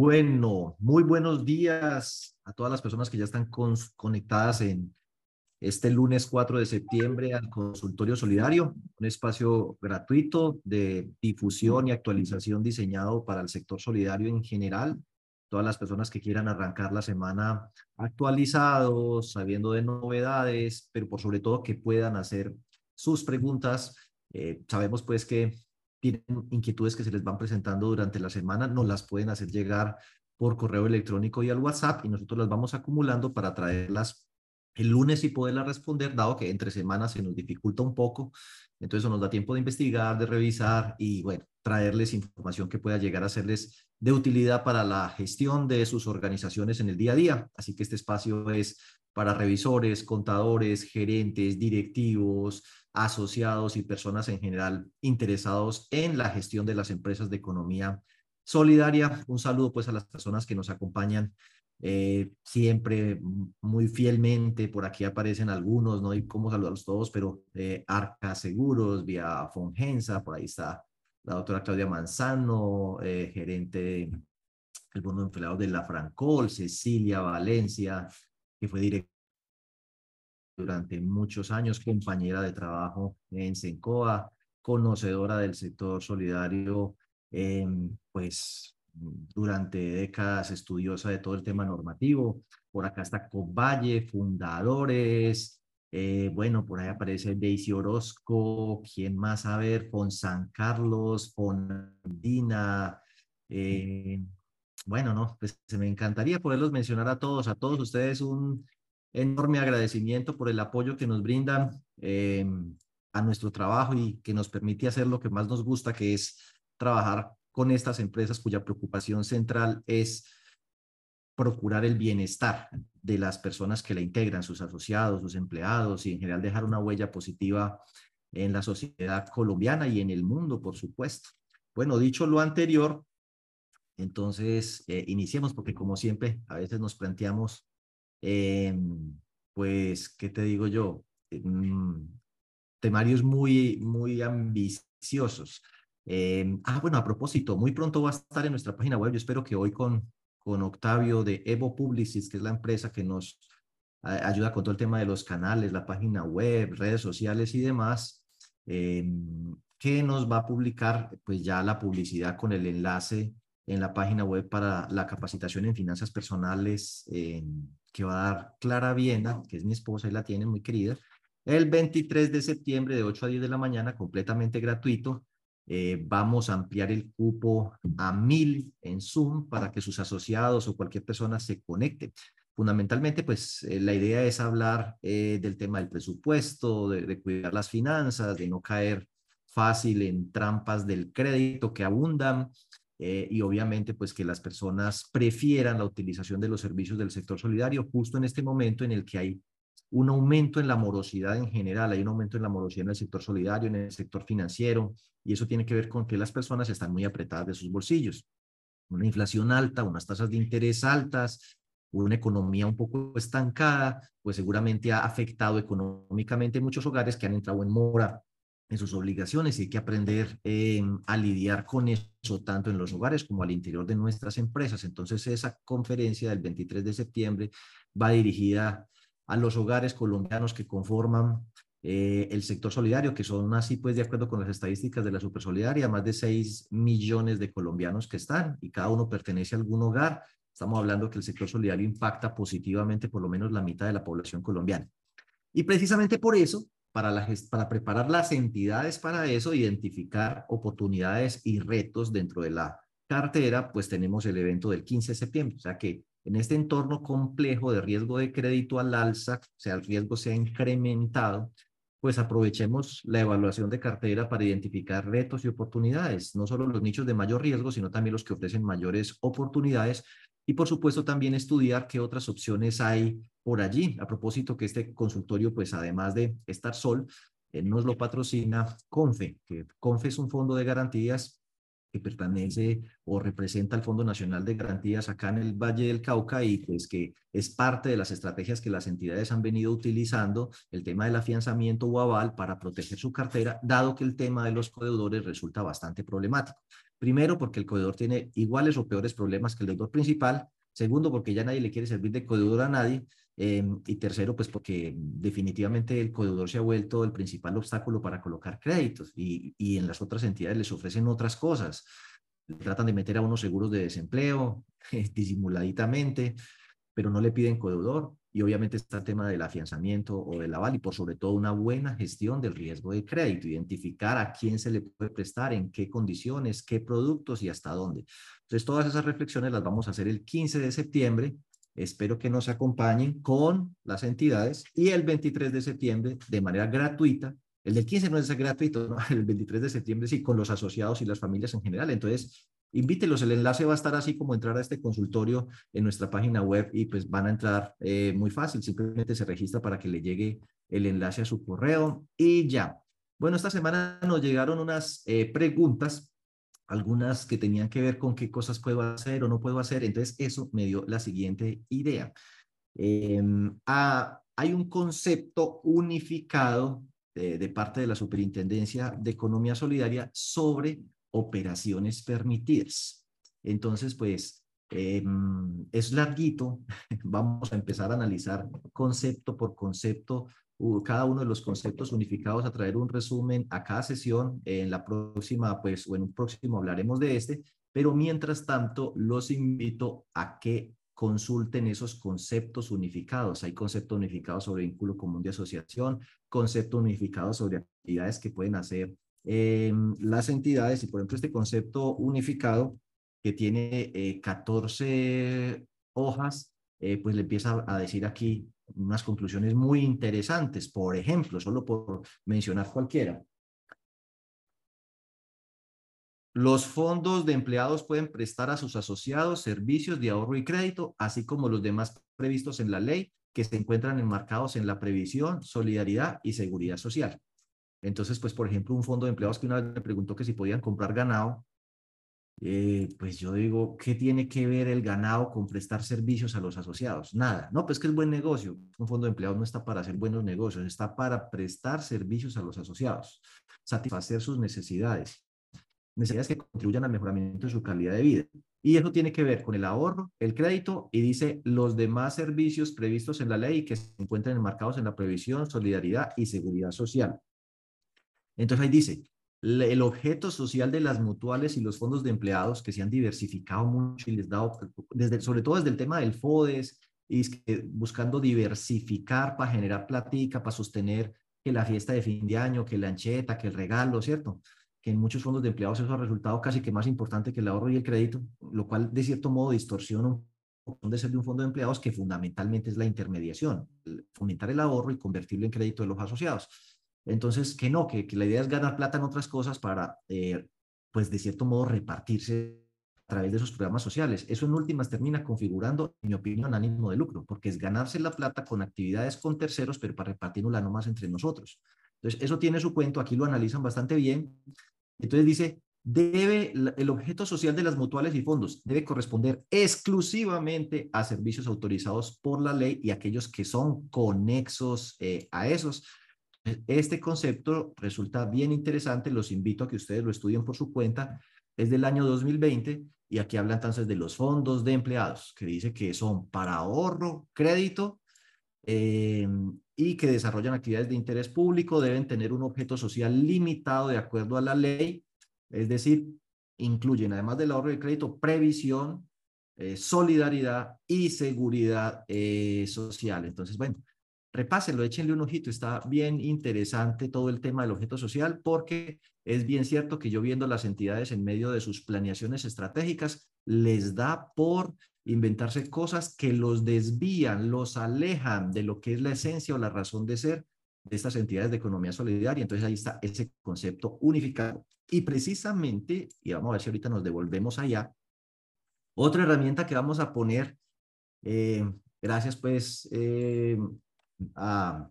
Bueno, muy buenos días a todas las personas que ya están conectadas en este lunes 4 de septiembre al Consultorio Solidario, un espacio gratuito de difusión y actualización diseñado para el sector solidario en general. Todas las personas que quieran arrancar la semana actualizados, sabiendo de novedades, pero por sobre todo que puedan hacer sus preguntas. Eh, sabemos pues que tienen inquietudes que se les van presentando durante la semana, nos las pueden hacer llegar por correo electrónico y al WhatsApp y nosotros las vamos acumulando para traerlas el lunes y poderlas responder, dado que entre semanas se nos dificulta un poco. Entonces eso nos da tiempo de investigar, de revisar y bueno, traerles información que pueda llegar a serles de utilidad para la gestión de sus organizaciones en el día a día. Así que este espacio es para revisores, contadores, gerentes, directivos, asociados y personas en general interesados en la gestión de las empresas de economía solidaria. Un saludo pues a las personas que nos acompañan eh, siempre muy fielmente. Por aquí aparecen algunos, no hay cómo saludarlos todos, pero eh, Arca Seguros, vía Fongensa, por ahí está la doctora Claudia Manzano, eh, gerente del Bono Empleado de la Francol, Cecilia Valencia, que fue directora durante muchos años, compañera de trabajo en Sencoa, conocedora del sector solidario, em, pues durante décadas estudiosa de todo el tema normativo. Por acá está Coballe, fundadores. Eh, bueno, por ahí aparece Daisy Orozco, ¿quién más a ver? Con San Carlos, Fondina. Eh, bueno, no, pues me encantaría poderlos mencionar a todos, a todos ustedes un enorme agradecimiento por el apoyo que nos brindan eh, a nuestro trabajo y que nos permite hacer lo que más nos gusta, que es trabajar con estas empresas cuya preocupación central es procurar el bienestar de las personas que la integran, sus asociados, sus empleados y en general dejar una huella positiva en la sociedad colombiana y en el mundo, por supuesto. Bueno, dicho lo anterior, entonces eh, iniciemos porque como siempre a veces nos planteamos Em, pues, ¿qué te digo yo? Mm, temarios muy, muy ambiciosos. Em, ah, bueno, a propósito, muy pronto va a estar en nuestra página web. Yo espero que hoy con, con Octavio de Evo Publicis, que es la empresa que nos ayuda con todo el tema de los canales, la página web, redes sociales y demás, em, que nos va a publicar pues ya la publicidad con el enlace en la página web para la capacitación en finanzas personales que va a dar Clara Viena, que es mi esposa y la tiene muy querida, el 23 de septiembre de 8 a 10 de la mañana, completamente gratuito. Eh, vamos a ampliar el cupo a mil en Zoom para que sus asociados o cualquier persona se conecte. Fundamentalmente, pues eh, la idea es hablar eh, del tema del presupuesto, de, de cuidar las finanzas, de no caer fácil en trampas del crédito que abundan, eh, y obviamente pues que las personas prefieran la utilización de los servicios del sector solidario justo en este momento en el que hay un aumento en la morosidad en general, hay un aumento en la morosidad en el sector solidario, en el sector financiero, y eso tiene que ver con que las personas están muy apretadas de sus bolsillos. Una inflación alta, unas tasas de interés altas, una economía un poco estancada, pues seguramente ha afectado económicamente muchos hogares que han entrado en mora en sus obligaciones y hay que aprender eh, a lidiar con eso tanto en los hogares como al interior de nuestras empresas. Entonces esa conferencia del 23 de septiembre va dirigida a los hogares colombianos que conforman eh, el sector solidario, que son así pues de acuerdo con las estadísticas de la Supersolidaria, más de 6 millones de colombianos que están y cada uno pertenece a algún hogar. Estamos hablando que el sector solidario impacta positivamente por lo menos la mitad de la población colombiana. Y precisamente por eso para, preparar las entidades para eso, identificar oportunidades y retos dentro de la cartera, pues tenemos el evento del 15 de septiembre. O sea que en este entorno complejo de riesgo de crédito al alza, o sea, el riesgo se ha incrementado, pues aprovechemos la evaluación de cartera para identificar retos y oportunidades, no solo los nichos de mayor riesgo, sino también los que ofrecen mayores oportunidades y por supuesto también estudiar qué otras opciones hay por allí. A propósito que este consultorio, pues además de estar Sol, eh, nos lo patrocina CONFE, que CONFE es un fondo de garantías que pertenece o representa al Fondo Nacional de Garantías acá en el Valle del Cauca y pues que es parte de las estrategias que las entidades han venido utilizando, el tema del afianzamiento o aval para proteger su cartera, dado que el tema de los codeudores resulta bastante problemático. Primero, porque el codeudor tiene iguales o peores problemas que el deudor principal. Segundo, porque ya nadie le quiere servir de codeudor a nadie. Em, y tercero, pues porque definitivamente el codeudor se ha vuelto el principal obstáculo para colocar créditos y, y en las otras entidades les ofrecen otras cosas. Tratan de meter a unos seguros de desempleo disimuladitamente, pero no le piden codeudor. Y obviamente está el tema del afianzamiento o del aval y por sobre todo una buena gestión del riesgo de crédito, identificar a quién se le puede prestar, en qué condiciones, qué productos y hasta dónde. Entonces todas esas reflexiones las vamos a hacer el 15 de septiembre Espero que nos acompañen con las entidades y el 23 de septiembre de manera gratuita. El del 15 no es gratuito, ¿no? el 23 de septiembre sí, con los asociados y las familias en general. Entonces, invítelos. El enlace va a estar así como entrar a este consultorio en nuestra página web y pues van a entrar eh, muy fácil. Simplemente se registra para que le llegue el enlace a su correo y ya. Bueno, esta semana nos llegaron unas eh, preguntas algunas que tenían que ver con qué cosas puedo hacer o no puedo hacer. Entonces, eso me dio la siguiente idea. Ah, hay un concepto unificado de, parte de la Superintendencia de Economía Solidaria sobre operaciones permitidas. Entonces, pues, em, es larguito. Vamos a empezar a analizar concepto por concepto cada uno de los conceptos unificados a traer un resumen a cada sesión. En la próxima, pues, o en un próximo hablaremos de este, pero mientras tanto, los invito a que consulten esos conceptos unificados. Hay concepto unificado sobre vínculo común de asociación, concepto unificado sobre actividades que pueden hacer eh, las entidades. Y por ejemplo, este concepto unificado que tiene 14 eh, hojas, eh, pues le empieza a decir aquí unas conclusiones muy interesantes. Por ejemplo, solo por mencionar cualquiera. Los fondos de empleados pueden prestar a sus asociados servicios de ahorro y crédito, así como los demás previstos en la ley que se encuentran enmarcados en la previsión, solidaridad y seguridad social. Entonces, pues, por ejemplo, un fondo de empleados que una vez me preguntó que si podían comprar ganado, eh, pues yo digo, ¿qué tiene que ver el ganado con prestar servicios a los asociados? Nada. No, pues que es buen negocio. Un fondo de empleados no está para hacer buenos negocios, está para prestar servicios a los asociados, satisfacer sus necesidades, necesidades que contribuyan al mejoramiento de su calidad de vida. Y eso tiene que ver con el ahorro, el crédito y dice los demás servicios previstos en la ley que se encuentran enmarcados en la previsión, solidaridad y seguridad social. Entonces ahí dice, el objeto social de las mutuales y los fondos de empleados que se han diversificado mucho y les dado, desde, sobre todo desde el tema del FODES, y buscando diversificar para generar platica, para sostener que la fiesta de fin de año, que la ancheta, que el regalo, ¿cierto? Que en muchos fondos de empleados eso ha resultado casi que más importante que el ahorro y el crédito, lo cual de cierto modo distorsiona un de ser de un fondo de empleados que fundamentalmente es la intermediación, fomentar el ahorro y convertirlo en crédito de los asociados. Entonces, que no, que, la idea es ganar plata en otras cosas para, eh, pues de cierto modo, repartirse a través de esos programas sociales. Eso en últimas termina configurando, en mi opinión, ánimo de lucro, porque es ganarse la plata con actividades con terceros, pero para repartirla nomás entre nosotros. Entonces, eso tiene su cuento, aquí lo analizan bastante bien. Entonces dice, debe, el objeto social de las mutuales y fondos debe corresponder exclusivamente a servicios autorizados por la ley y aquellos que son conexos eh, a esos este concepto resulta bien interesante, los invito a que ustedes lo estudien por su cuenta, es del año 2020 y aquí habla entonces de los fondos de empleados, que dice que son para ahorro, crédito eh, y que desarrollan actividades de interés público, deben tener un objeto social limitado de acuerdo a la ley, es decir, incluyen además del ahorro de crédito, previsión, eh, solidaridad y seguridad eh, social. Entonces, bueno, repásenlo, échenle un ojito, está bien interesante todo el tema del objeto social porque es bien cierto que yo viendo las entidades en medio de sus planeaciones estratégicas, les da por inventarse cosas que los desvían, los alejan de lo que es la esencia o la razón de ser de estas entidades de economía solidaria. Entonces ahí está ese concepto unificado. Y precisamente, y vamos a ver si ahorita nos devolvemos allá, otra herramienta que vamos a poner, eh, gracias pues eh, a,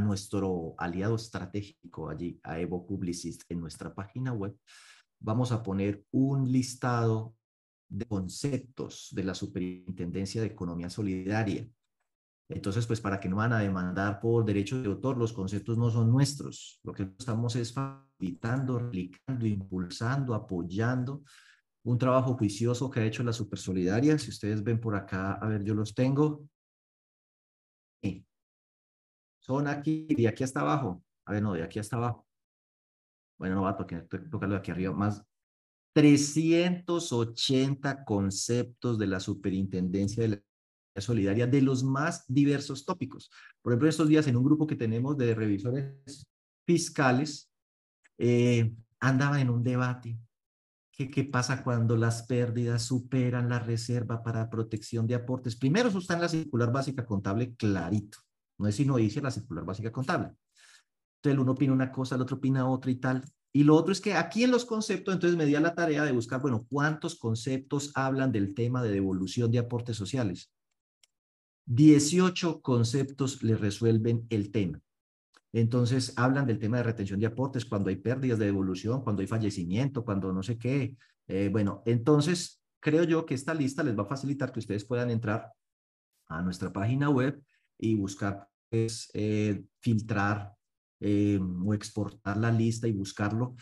nuestro aliado estratégico allí, a Evo Publicist, en nuestra página web, vamos a poner un listado de conceptos de la Superintendencia de Economía Solidaria. Entonces, pues para que no van a demandar por derechos de autor, los conceptos no son nuestros. Lo que estamos es facilitando, replicando, impulsando, apoyando un trabajo juicioso que ha hecho la Supersolidaria. Si ustedes ven por acá, a ver, yo los tengo. Son aquí, de aquí hasta abajo. A ver, no, de aquí hasta abajo. Bueno, no va a tocar, tocarlo de aquí arriba. Más 380 conceptos de la Superintendencia de la solidaria de los más diversos tópicos. Por ejemplo, estos días en un grupo que tenemos de revisores fiscales, eh, andaban en un debate. ¿Qué, ¿Qué pasa cuando las pérdidas superan la reserva para protección de aportes? Primero, eso está en la circular básica contable clarito. No es sino dice la circular básica contable. Entonces, el uno opina una cosa, el otro opina otra y tal. Y lo otro es que aquí en los conceptos, entonces me di a la tarea de buscar, bueno, ¿cuántos conceptos hablan del tema de devolución de aportes sociales? 18 conceptos le resuelven el tema. Entonces, hablan del tema de retención de aportes cuando hay pérdidas de devolución, cuando hay fallecimiento, cuando no sé qué. Eh, bueno, entonces, creo yo que esta lista les va a facilitar que ustedes puedan entrar a nuestra página web y buscar, pues, eh, filtrar eh, o exportar la lista y buscarlo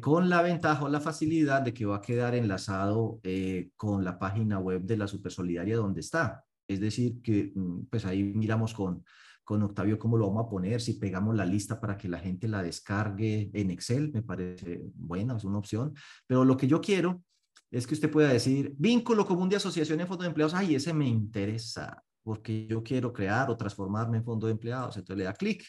con la ventaja o la facilidad de que va a quedar enlazado con la página web de la Supersolidaria donde está. Es decir, que mm, pues ahí miramos con, con Octavio cómo lo vamos a poner, si pegamos la lista para que la gente la descargue en Excel, me parece buena, es una opción. Pero lo que yo quiero es que usted pueda decir, vínculo común de asociación en fondo de empleados, ay, ese me interesa, porque yo quiero crear o transformarme en fondo de empleados. Entonces le da clic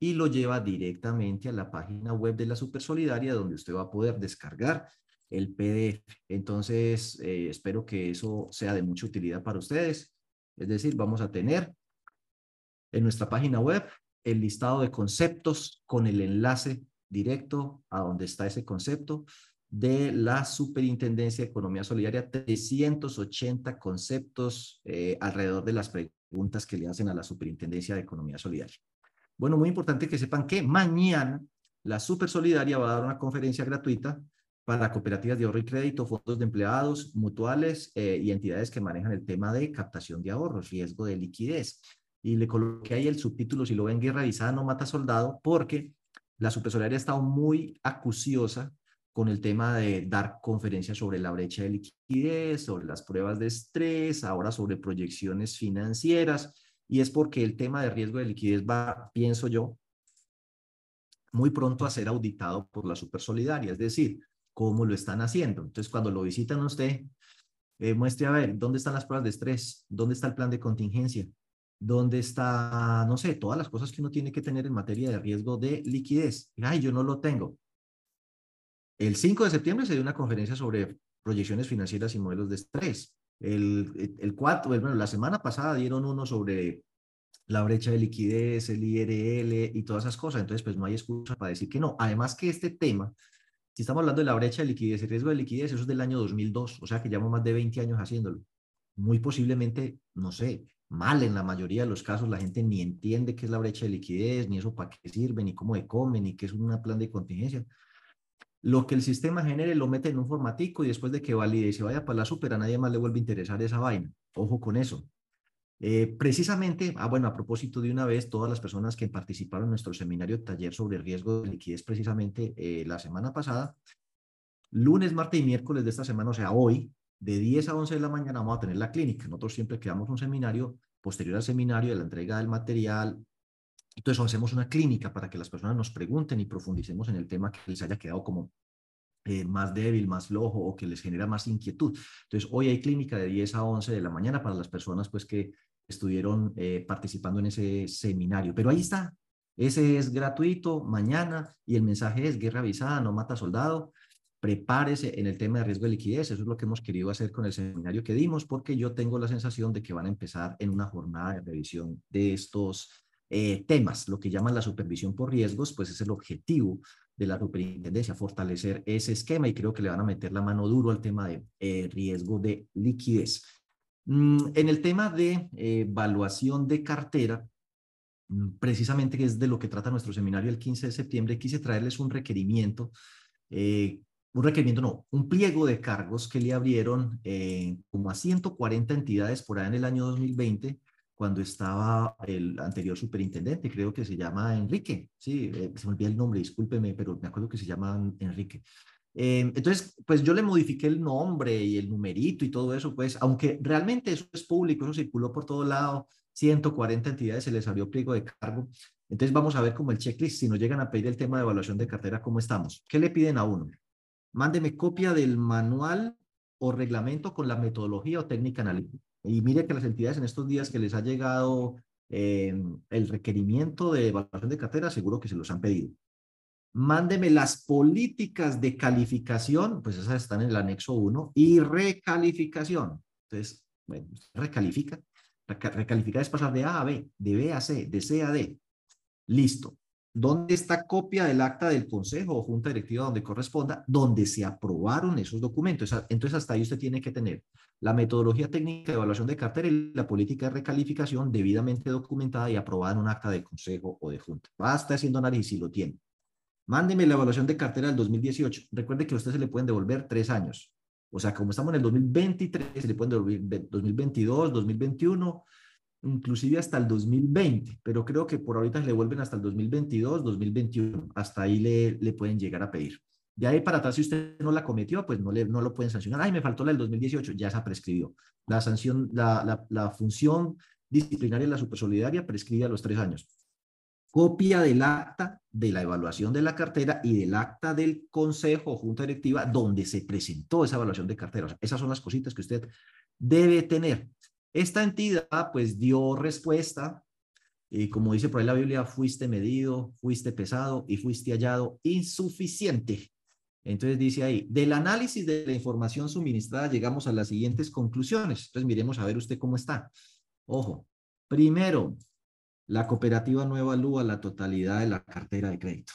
y lo lleva directamente a la página web de la Supersolidaria, donde usted va a poder descargar el PDF. Entonces, eh, espero que eso sea de mucha utilidad para ustedes. Es decir, vamos a tener en nuestra página web el listado de conceptos con el enlace directo a donde está ese concepto de la Superintendencia de Economía Solidaria, 380 conceptos eh, alrededor de las preguntas que le hacen a la Superintendencia de Economía Solidaria. Bueno, muy importante que sepan que mañana la Super Solidaria va a dar una conferencia gratuita para cooperativas de ahorro y crédito, fondos de empleados, mutuales eh, y entidades que manejan el tema de captación de ahorros, riesgo de liquidez. Y le coloqué ahí el subtítulo, si lo ven, guerra avisada no mata soldado, porque la supersolaria ha estado muy acuciosa con el tema de dar conferencias sobre la brecha de liquidez, sobre las pruebas de estrés, ahora sobre proyecciones financieras, y es porque el tema de riesgo de liquidez va, pienso yo, muy pronto a ser auditado por la supersolidaria. Es decir, cómo lo están haciendo. Entonces, cuando lo visitan usted, eh, muestre a ver dónde están las pruebas de estrés, dónde está el plan de contingencia, dónde está, no sé, todas las cosas que uno tiene que tener en materia de riesgo de liquidez. Ay, yo no lo tengo. El 5 de septiembre se dio una conferencia sobre proyecciones financieras y modelos de estrés. El, el 4, bueno, la semana pasada dieron uno sobre la brecha de liquidez, el IRL y todas esas cosas. Entonces, pues no hay excusa para decir que no. Además que este tema si estamos hablando de la brecha de liquidez y riesgo de liquidez, eso es del año 2002, o sea que llevamos más de 20 años haciéndolo. Muy posiblemente, no sé, mal en la mayoría de los casos, la gente ni entiende qué es la brecha de liquidez, ni eso para qué sirve, ni cómo de come, ni qué es un plan de contingencia. Lo que el sistema genere lo mete en un formatico y después de que valide y se vaya para la super, a nadie más le vuelve a interesar esa vaina. Ojo con eso. Eh, precisamente, ah, bueno, a propósito de una vez, todas las personas que participaron en nuestro seminario taller sobre riesgo de liquidez precisamente eh, la semana pasada, lunes, martes y miércoles de esta semana, o sea, hoy, de 10 a 11 de la mañana vamos a tener la clínica. Nosotros siempre creamos un seminario, posterior al seminario de la entrega del material. Entonces hacemos una clínica para que las personas nos pregunten y profundicemos en el tema que les haya quedado como eh, más débil, más flojo o que les genera más inquietud. Entonces, hoy hay clínica de 10 a 11 de la mañana para las personas pues que estuvieron eh, participando en ese seminario. Pero ahí está, ese es gratuito mañana y el mensaje es guerra avisada, no mata soldado. Prepárese en el tema de riesgo de liquidez. Eso es lo que hemos querido hacer con el seminario que dimos, porque yo tengo la sensación de que van a empezar en una jornada de revisión de estos eh, temas. Lo que llaman la supervisión por riesgos, pues es el objetivo de la superintendencia, fortalecer ese esquema y creo que le van a meter la mano duro al tema de eh, riesgo de liquidez. Mm, en el tema de eh, evaluación de cartera, mm, precisamente que es de lo que trata nuestro seminario el 15 de septiembre, quise traerles un requerimiento eh, un requerimiento no, un pliego de cargos que le abrieron eh, como a 140 entidades por ahí en el año 2020, cuando estaba el anterior superintendente, creo que se llama Enrique, sí, eh, se me olvida el nombre, discúlpeme, pero me acuerdo que se llama Enrique. Eh, entonces, pues yo le modifiqué el nombre y el numerito y todo eso, pues, aunque realmente eso es público, eso circuló por todo lado, 140 entidades se les abrió pliego de cargo. Entonces vamos a ver como el checklist, si nos llegan a pedir el tema de evaluación de cartera, ¿cómo estamos? ¿Qué le piden a uno? Mándeme copia del manual o reglamento con la metodología o técnica analítica. Y mire que las entidades en estos días que les ha llegado eh, el requerimiento de evaluación de cartera, seguro que se los han pedido. Mándeme las políticas de calificación, pues esas están en el anexo 1, y recalificación. Entonces, bueno, recalifica. Recalificar es pasar de A a B, de B a C, de C a D. Listo. ¿Dónde está copia del acta del consejo o junta directiva donde corresponda, donde se aprobaron esos documentos? Entonces, hasta ahí usted tiene que tener la metodología técnica de evaluación de cartera y la política de recalificación debidamente documentada y aprobada en un acta de consejo o de junta. Basta haciendo análisis si lo tiene. Mándeme la evaluación de cartera del 2018. Recuerde que a usted se le pueden devolver tres años. O sea, como estamos en el 2023, se le pueden devolver 2022, 2021, inclusive hasta el 2020, pero creo que por ahorita le vuelven hasta el 2022, 2021, hasta ahí le, le pueden llegar a pedir. De ahí para atrás, si usted no la cometió, pues no, le, no lo pueden sancionar. Ay, me faltó la del 2018, ya se prescribió. La sanción, la, la, función disciplinaria de la supersolidaria prescribe a los tres años. Copia del acta de la evaluación de la cartera y del acta del consejo o junta directiva donde se presentó esa evaluación de cartera. Esas son las cositas que usted debe tener. Esta entidad pues dio respuesta y como dice por ahí la Biblia, fuiste medido, fuiste pesado y fuiste hallado insuficiente. Entonces dice ahí, del análisis de la información suministrada llegamos a las siguientes conclusiones. Entonces miremos a ver usted cómo está. Ojo, primero, la cooperativa no evalúa la totalidad de la cartera de crédito.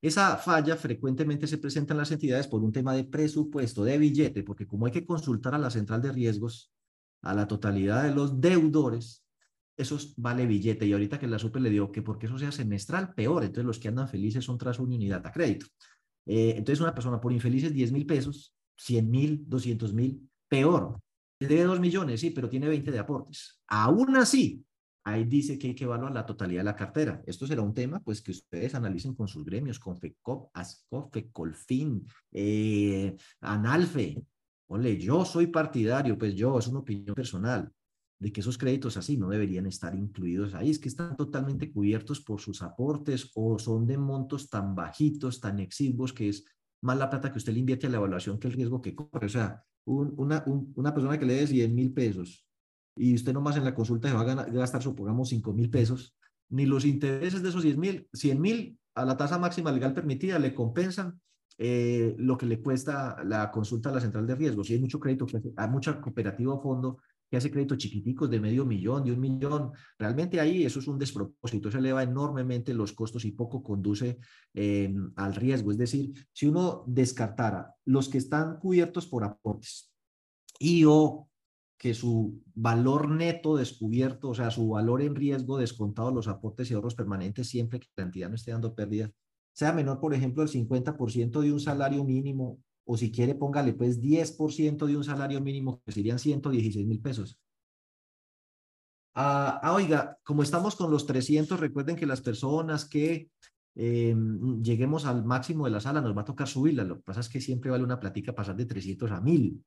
Esa falla frecuentemente se presenta en las entidades por un tema de presupuesto, de billete, porque como hay que consultar a la central de riesgos, a la totalidad de los deudores, eso vale billete. Y ahorita que la SUPE le dio que porque eso sea semestral, peor. Entonces los que andan felices son tras una unidad a crédito. Eh, entonces una persona por infelices 10 mil pesos, 100 mil, 200 mil, peor. Debe 2 millones, sí, pero tiene 20 de aportes. Aún así, ahí dice que hay que evaluar la totalidad de la cartera. Esto será un tema pues que ustedes analicen con sus gremios, con FECOP, ASCOFE, COLFIN, eh, ANALFE, Ole, yo soy partidario, pues yo, es una opinión personal, de que esos créditos así no deberían estar incluidos ahí, es que están totalmente cubiertos por sus aportes o son de montos tan bajitos, tan exiguos, que es más la plata que usted le invierte a la evaluación que el riesgo que corre. O sea, una, una persona que le dé 100 mil pesos y usted nomás en la consulta se va a gastar, supongamos, 5 mil pesos, ni los intereses de esos 10 mil, 100 mil a la tasa máxima legal permitida le compensan eh, lo que le cuesta la consulta a la central de riesgos. Si hay mucho crédito, hay mucha cooperativa o fondo que hace créditos chiquiticos de medio millón, de un millón, realmente ahí eso es un despropósito, eso eleva enormemente los costos y poco conduce em, al riesgo. Es decir, si uno descartara los que están cubiertos por aportes y o que su valor neto descubierto, o sea, su valor en riesgo descontado los aportes y ahorros permanentes siempre que la entidad no esté dando pérdidas, sea menor, por ejemplo, el 50% de un salario mínimo, o si quiere, póngale pues 10% de un salario mínimo, que serían 116 mil pesos. Ah, ah, oiga, como estamos con los 300, recuerden que las personas que em, lleguemos al máximo de la sala nos va a tocar subirla. Lo que pasa es que siempre vale una platica pasar de 300 a 1000.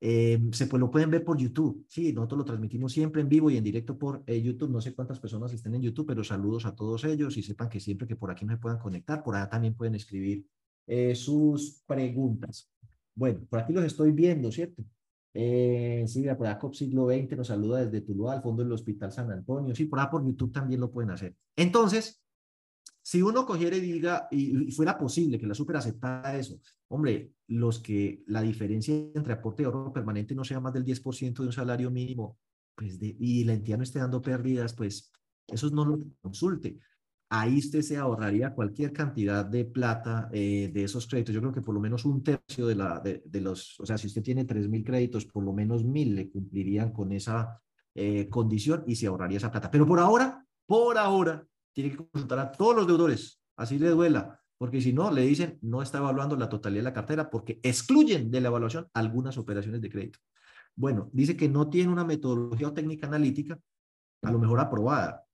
Eh, se pues, lo pueden ver por YouTube. Sí, nosotros lo transmitimos siempre en vivo y en directo por eh, YouTube. No sé cuántas personas estén en YouTube, pero saludos a todos ellos y sepan que siempre que por aquí se puedan conectar, por allá también pueden escribir eh, sus preguntas. Bueno, por aquí los estoy viendo, ¿cierto? Eh, sí, por acá siglo XX nos saluda desde Tuluá, al fondo del Hospital San Antonio. Sí, por acá por YouTube también lo pueden hacer. Entonces, si uno cogiera y diga, y, fuera posible que la super aceptara eso, hombre, los que la diferencia entre aporte y ahorro permanente no sea más del 10% de un salario mínimo, pues de, y la entidad no esté dando pérdidas, pues eso no lo consulte. Ahí usted se ahorraría cualquier cantidad de plata eh, de esos créditos. Yo creo que por lo menos un tercio de, la, de, los, o sea, si usted tiene 3 mil créditos, por lo menos mil le cumplirían con esa eh, condición y se ahorraría esa plata. Pero por ahora, por ahora, tiene que consultar a todos los deudores, así le duela. porque si no, le dicen no está evaluando la totalidad de la cartera porque excluyen de la evaluación algunas operaciones de crédito. Bueno, dice que no tiene una metodología o técnica analítica, a lo mejor aprobada,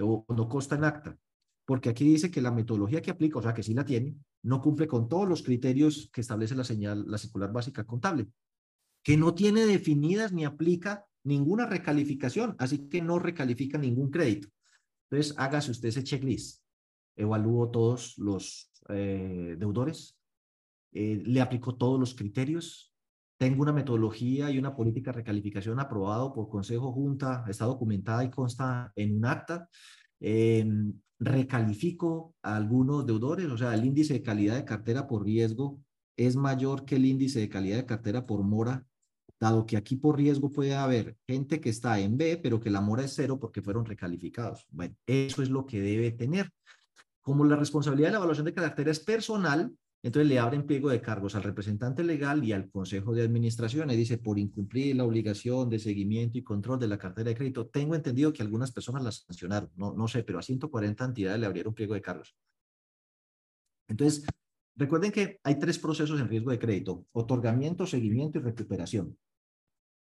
o no consta en acta, porque aquí dice que la metodología que aplica, o sea, que sí la tiene, no cumple con todos los criterios que establece la señal, la circular básica contable, que no tiene definidas ni aplica ninguna recalificación, así que no recalifica ningún crédito. Entonces, hágase usted ese checklist. Evalúo todos los eh, deudores, eh, le aplicó todos los criterios, tengo una metodología y una política de recalificación aprobado por Consejo Junta, está documentada y consta en un acta. Em, recalifico a algunos deudores, o sea, el índice de calidad de cartera por riesgo es mayor que el índice de calidad de cartera por mora, dado que aquí por riesgo puede haber gente que está en B, pero que la mora es cero porque fueron recalificados. Bueno, eso es lo que debe tener. Como la responsabilidad de la evaluación de cartera es personal, entonces le abren pliego de cargos al representante legal y al consejo de administración y dice, por incumplir la obligación de seguimiento y control de la cartera de crédito, tengo entendido que algunas personas las sancionaron, no, no sé, pero a 140 entidades le abrieron pliego de cargos. Entonces, recuerden que hay tres procesos en riesgo de crédito, otorgamiento, seguimiento y recuperación.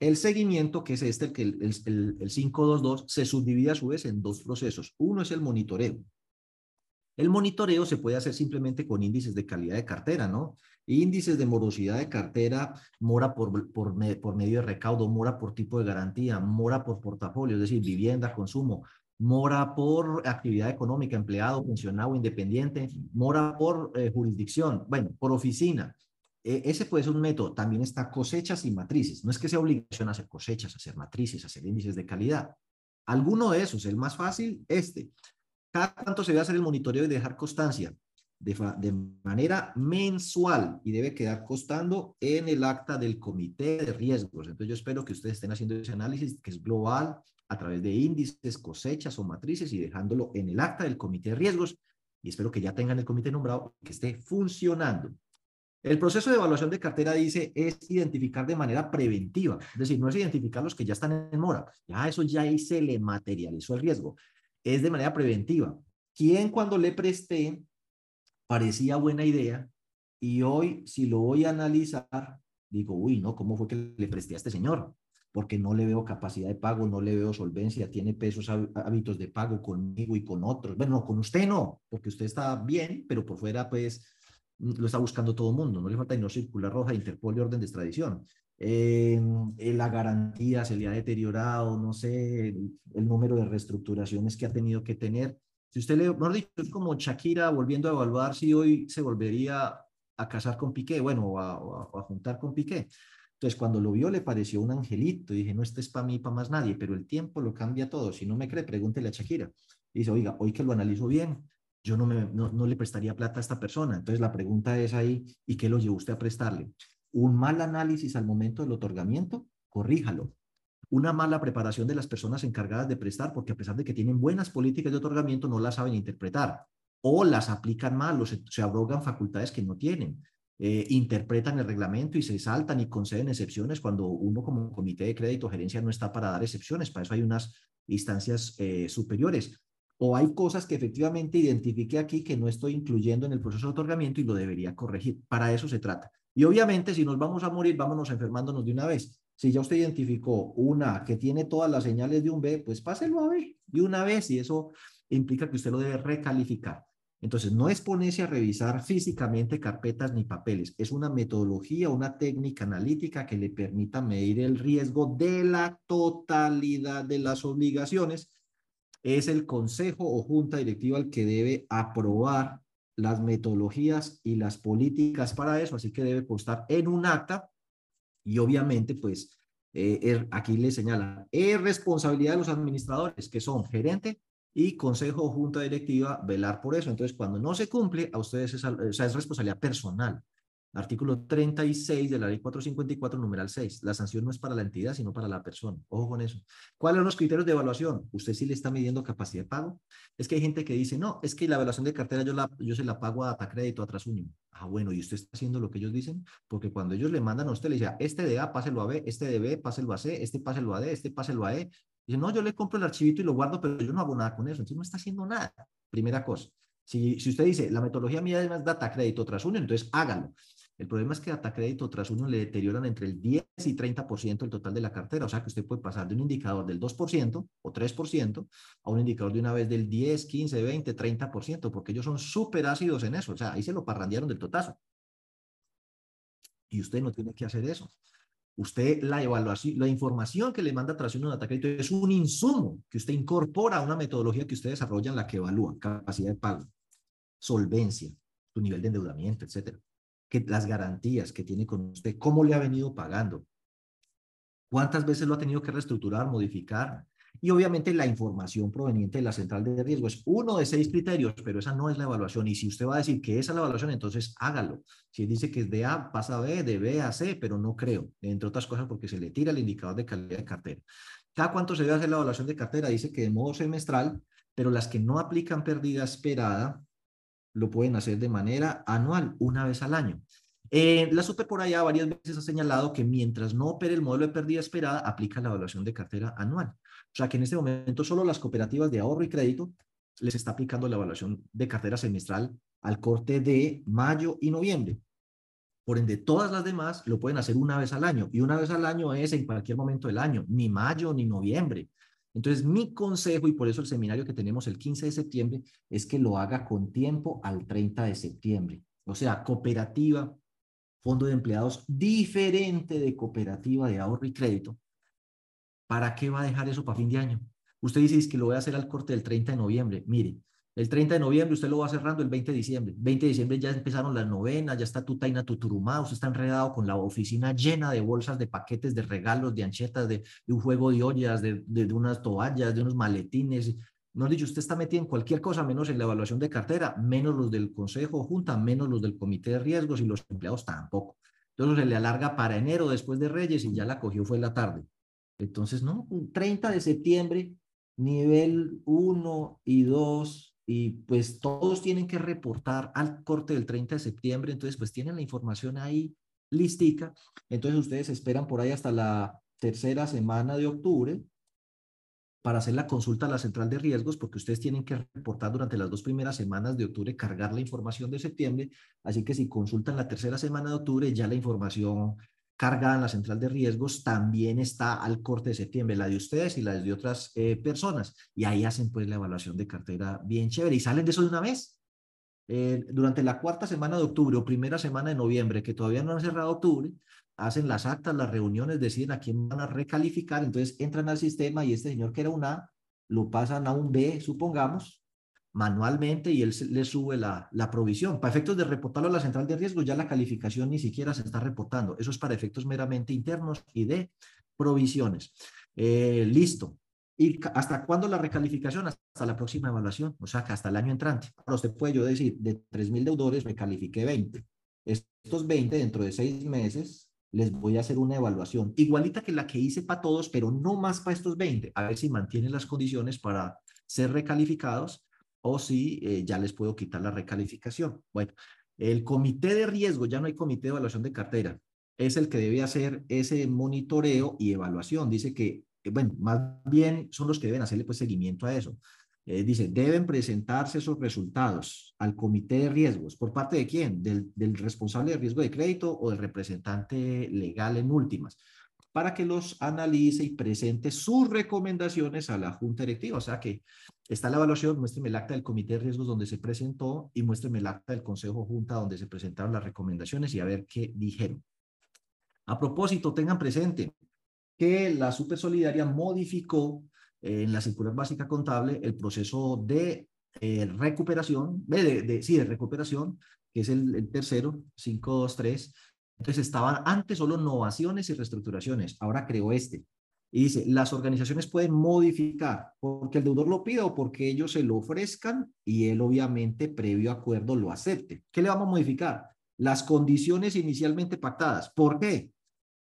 El seguimiento, que es este, el, que el, el, el 522, se subdivide a su vez en dos procesos. Uno es el monitoreo. El monitoreo se puede hacer simplemente con índices de calidad de cartera, ¿no? Índices de morosidad de cartera, mora por, por, por medio de recaudo, mora por tipo de garantía, mora por portafolio, es decir, vivienda, consumo, mora por actividad económica, empleado, funcionado, independiente, mora por eh, jurisdicción, bueno, por oficina. E, ese puede ser un método. También está cosechas y matrices. No es que sea obligación hacer cosechas, hacer matrices, hacer índices de calidad. Alguno de esos, el más fácil, este. Cada cuánto se debe hacer el monitoreo y dejar constancia de, de, manera mensual y debe quedar constando en el acta del comité de riesgos. Entonces yo espero que ustedes estén haciendo ese análisis que es global a través de índices, cosechas o matrices y dejándolo en el acta del comité de riesgos y espero que ya tengan el comité nombrado que esté funcionando. El proceso de evaluación de cartera dice es identificar de manera preventiva, es decir, no es identificar los que ya están en mora, ya eso ya ahí se le materializó el riesgo, es de manera preventiva. ¿Quién cuando le presté parecía buena idea y hoy si lo voy a analizar, digo, uy, no, ¿cómo fue que le presté a este señor? Porque no le veo capacidad de pago, no le veo solvencia, tiene pesos hábitos de pago conmigo y con otros. Bueno, no, con usted no, porque usted está bien, pero por fuera pues lo está buscando todo el mundo, no le falta no circular roja, Interpol y orden de extradición eh, la garantía se le ha deteriorado, no sé, el, número de reestructuraciones que ha tenido que tener. Si usted le, mejor dicho, es como Shakira volviendo a evaluar si hoy se volvería a casar con Piqué, bueno, o a, o a, juntar con Piqué. Entonces, cuando lo vio, le pareció un angelito. Dije, no, este es para mí, para más nadie, pero el tiempo lo cambia todo. Si no me cree, pregúntele a Shakira. dice, oiga, hoy que lo analizo bien, yo no, me, no, no le prestaría plata a esta persona. Entonces, la pregunta es ahí, ¿y qué lo llevó usted a prestarle? un mal análisis al momento del otorgamiento, corríjalo. Una mala preparación de las personas encargadas de prestar, porque a pesar de que tienen buenas políticas de otorgamiento, no las saben interpretar o las aplican mal o se, abrogan facultades que no tienen. Eh, interpretan el reglamento y se saltan y conceden excepciones cuando uno como comité de crédito o gerencia no está para dar excepciones. Para eso hay unas instancias eh, superiores. O hay cosas que efectivamente identifique aquí que no estoy incluyendo en el proceso de otorgamiento y lo debería corregir. Para eso se trata. Y obviamente, si nos vamos a morir, vámonos enfermándonos de una vez. Si ya usted identificó una que tiene todas las señales de un B, pues páselo a B de una vez y eso implica que usted lo debe recalificar. Entonces, no es ponerse a revisar físicamente carpetas ni papeles, es una metodología, una técnica analítica que le permita medir el riesgo de la totalidad de las obligaciones. Es el consejo o junta directiva el que debe aprobar las metodologías y las políticas para eso, así que debe constar en un acta y obviamente pues eh, er, aquí le señala, es responsabilidad de los administradores que son gerente y consejo o junta directiva velar por eso. Entonces, cuando no se cumple, a ustedes es, o sea, es responsabilidad personal. Artículo 36 de la ley 454, numeral 6. La sanción no es para la entidad, sino para la persona. Ojo con eso. ¿Cuáles son los criterios de evaluación? ¿Usted sí le está midiendo capacidad de pago? Es que hay gente que dice, no, es que la evaluación de cartera yo, la, yo se la pago a crédito a Trasunio. Ah, bueno, ¿y usted está haciendo lo que ellos dicen? Porque cuando ellos le mandan a usted, le dice, este de A, páselo a B, este de B, páselo a C, este páselo a D, este páselo a E. Dice, no, yo le compro el archivito y lo guardo, pero yo no hago nada con eso. Entonces no está haciendo nada. Primera cosa. Si, si usted dice, la metodología mía es data crédito tras uno, entonces hágalo. El problema es que data crédito tras uno le deterioran entre el 10 y 30% el total de la cartera. O sea que usted puede pasar de un indicador del 2% o 3% a un indicador de una vez del 10, 15, 20, 30%, porque ellos son súper ácidos en eso. O sea, ahí se lo parrandearon del totazo. Y usted no tiene que hacer eso. Usted, la evaluación, la información que le manda tras uno data crédito es un insumo que usted incorpora a una metodología que usted desarrolla en la que evalúa capacidad de pago, solvencia, su nivel de endeudamiento, etcétera que las garantías que tiene con usted, cómo le ha venido pagando, cuántas veces lo ha tenido que reestructurar, modificar, y obviamente la información proveniente de la central de riesgo es uno de seis criterios, pero esa no es la evaluación. Y si usted va a decir que esa es la evaluación, entonces hágalo. Si dice que es de A, pasa a B, de B a C, pero no creo, entre otras cosas porque se le tira el indicador de calidad de cartera. ¿Cada cuánto se debe hacer la evaluación de cartera? Dice que de modo semestral, pero las que no aplican pérdida esperada lo pueden hacer de manera anual, una vez al año. Eh, la Super por allá varias veces ha señalado que mientras no opere el modelo de pérdida esperada, aplica la evaluación de cartera anual. O sea que en este momento solo las cooperativas de ahorro y crédito les está aplicando la evaluación de cartera semestral al corte de mayo y noviembre. Por ende, todas las demás lo pueden hacer una vez al año y una vez al año es en cualquier momento del año, ni mayo ni noviembre. Entonces, mi consejo, y por eso el seminario que tenemos el 15 de septiembre, es que lo haga con tiempo al 30 de septiembre. O sea, cooperativa, fondo de empleados diferente de cooperativa de ahorro y crédito. ¿Para qué va a dejar eso para fin de año? Usted dice que lo voy a hacer al corte del 30 de noviembre. Mire, el 30 de noviembre usted lo va cerrando el 20 de diciembre. 20 de diciembre ya empezaron las novenas, ya está Tutaina Tuturumá, usted está enredado con la oficina llena de bolsas, de paquetes, de regalos, de anchetas, de, un juego de ollas, de, de, unas toallas, de unos maletines. No dicho, usted está metido en cualquier cosa menos en la evaluación de cartera, menos los del consejo junta, menos los del comité de riesgos y los empleados tampoco. Entonces se le alarga para enero después de Reyes y ya la cogió fue la tarde. Entonces, no, 30 de septiembre, nivel 1 y 2 y pues todos tienen que reportar al corte del 30 de septiembre, entonces pues tienen la información ahí listica, entonces ustedes esperan por ahí hasta la tercera semana de octubre para hacer la consulta a la central de riesgos, porque ustedes tienen que reportar durante las dos primeras semanas de octubre, cargar la información de septiembre, así que si consultan la tercera semana de octubre, ya la información cargada en la central de riesgos también está al corte de septiembre, la de ustedes y la de otras eh, personas. Y ahí hacen pues la evaluación de cartera bien chévere y salen de eso de una vez. Eh, durante la cuarta semana de octubre o primera semana de noviembre, que todavía no han cerrado octubre, hacen las actas, las reuniones, deciden a quién van a recalificar, entonces entran al sistema y este señor que era un A, lo pasan a un B, supongamos, manualmente y él le sube la, la provisión. Para efectos de reportarlo a la central de riesgo, ya la calificación ni siquiera se está reportando. Eso es para efectos meramente internos y de provisiones. Eh, listo. ¿Y hasta cuándo la recalificación? Hasta la próxima evaluación, o sea, hasta el año entrante. Ahora usted puede yo decir, de 3.000 deudores me califiqué 20. Estos 20 dentro de seis meses les voy a hacer una evaluación igualita que la que hice para todos, pero no más para estos 20, a ver si mantienen las condiciones para ser recalificados o si eh, ya les puedo quitar la recalificación. Bueno, el comité de riesgo, ya no hay comité de evaluación de cartera, es el que debe hacer ese monitoreo y evaluación. Dice que, eh, bueno, más bien son los que deben hacerle pues seguimiento a eso. Eh, dice, deben presentarse esos resultados al comité de riesgos. ¿Por parte de quién? Del, del responsable de riesgo de crédito o del representante legal en últimas para que los analice y presente sus recomendaciones a la junta directiva. O sea que está la evaluación, muéstreme el acta del comité de riesgos donde se presentó y muéstreme el acta del consejo junta donde se presentaron las recomendaciones y a ver qué dijeron. A propósito, tengan presente que la Super Solidaria modificó eh, en la circular básica contable el proceso de eh, recuperación, de, de, sí, de recuperación, que es el, el tercero, 523, entonces estaban antes solo innovaciones y reestructuraciones, ahora creó este. Y dice, las organizaciones pueden modificar porque el deudor lo pida o porque ellos se lo ofrezcan y él obviamente previo acuerdo lo acepte. ¿Qué le vamos a modificar? Las condiciones inicialmente pactadas. ¿Por qué?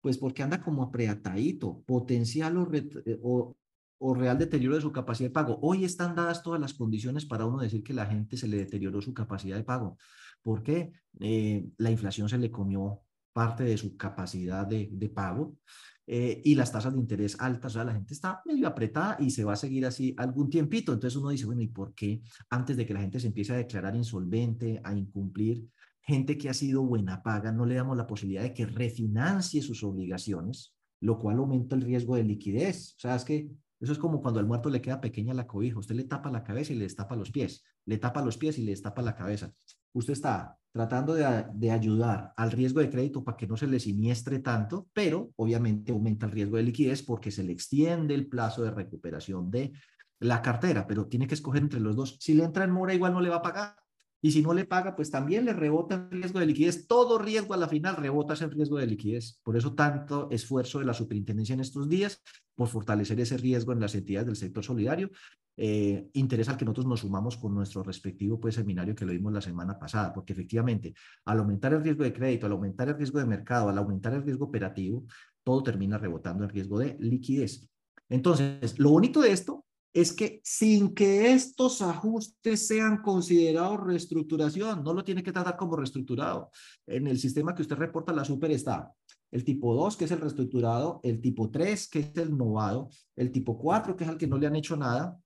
Pues porque anda como apreatadito, potencial o, eh, real deterioro de su capacidad de pago. Hoy están dadas todas las condiciones para uno decir que la gente se le deterioró su capacidad de pago. ¿Por qué? Eh, la inflación se le comió parte de su capacidad de, de pago. Eh, y las tasas de interés altas, o sea, la gente está medio apretada y se va a seguir así algún tiempito. Entonces uno dice, bueno, ¿y por qué antes de que la gente se empiece a declarar insolvente, a incumplir, gente que ha sido buena paga, no le damos la posibilidad de que refinancie sus obligaciones, lo cual aumenta el riesgo de liquidez? O sea, es que eso es como cuando al muerto le queda pequeña la cobija, usted le tapa la cabeza y le destapa los pies, le tapa los pies y le destapa la cabeza. Usted está tratando de, ayudar al riesgo de crédito para que no se le siniestre tanto, pero obviamente aumenta el riesgo de liquidez porque se le extiende el plazo de recuperación de la cartera, pero tiene que escoger entre los dos. Si le entra en mora, igual no le va a pagar. Y si no le paga, pues también le rebota el riesgo de liquidez. Todo riesgo a la final rebota ese riesgo de liquidez. Por eso tanto esfuerzo de la superintendencia en estos días por fortalecer ese riesgo en las entidades del sector solidario. Eh, al que nosotros nos sumamos con nuestro respectivo pues, seminario que lo vimos la semana pasada, porque efectivamente al aumentar el riesgo de crédito, al aumentar el riesgo de mercado, al aumentar el riesgo operativo, todo termina rebotando el riesgo de liquidez. Entonces, lo bonito de esto es que sin que estos ajustes sean considerados reestructuración, no lo tiene que tratar como reestructurado. En el sistema que usted reporta, la super está el tipo 2, que es el reestructurado, el tipo 3, que es el novado, el tipo 4, que es el que no le han hecho nada,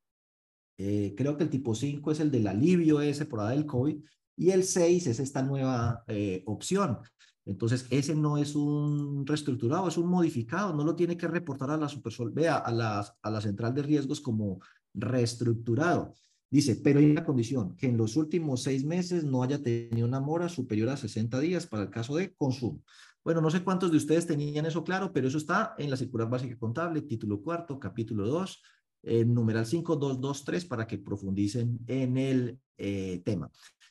eh, creo que el tipo 5 es el del alivio ese por ahí del COVID, y el 6 es esta nueva eh, opción. Entonces, ese no es un reestructurado, es un modificado, no lo tiene que reportar a la Supersol, vea, a la, a la central de riesgos como reestructurado. Dice, pero hay una condición, que en los últimos seis meses no haya tenido una mora superior a 60 días para el caso de consumo. Bueno, no sé cuántos de ustedes tenían eso claro, pero eso está en la circular básica contable, título cuarto, capítulo 2, numeral 5223, para que profundicen en el eh, tema.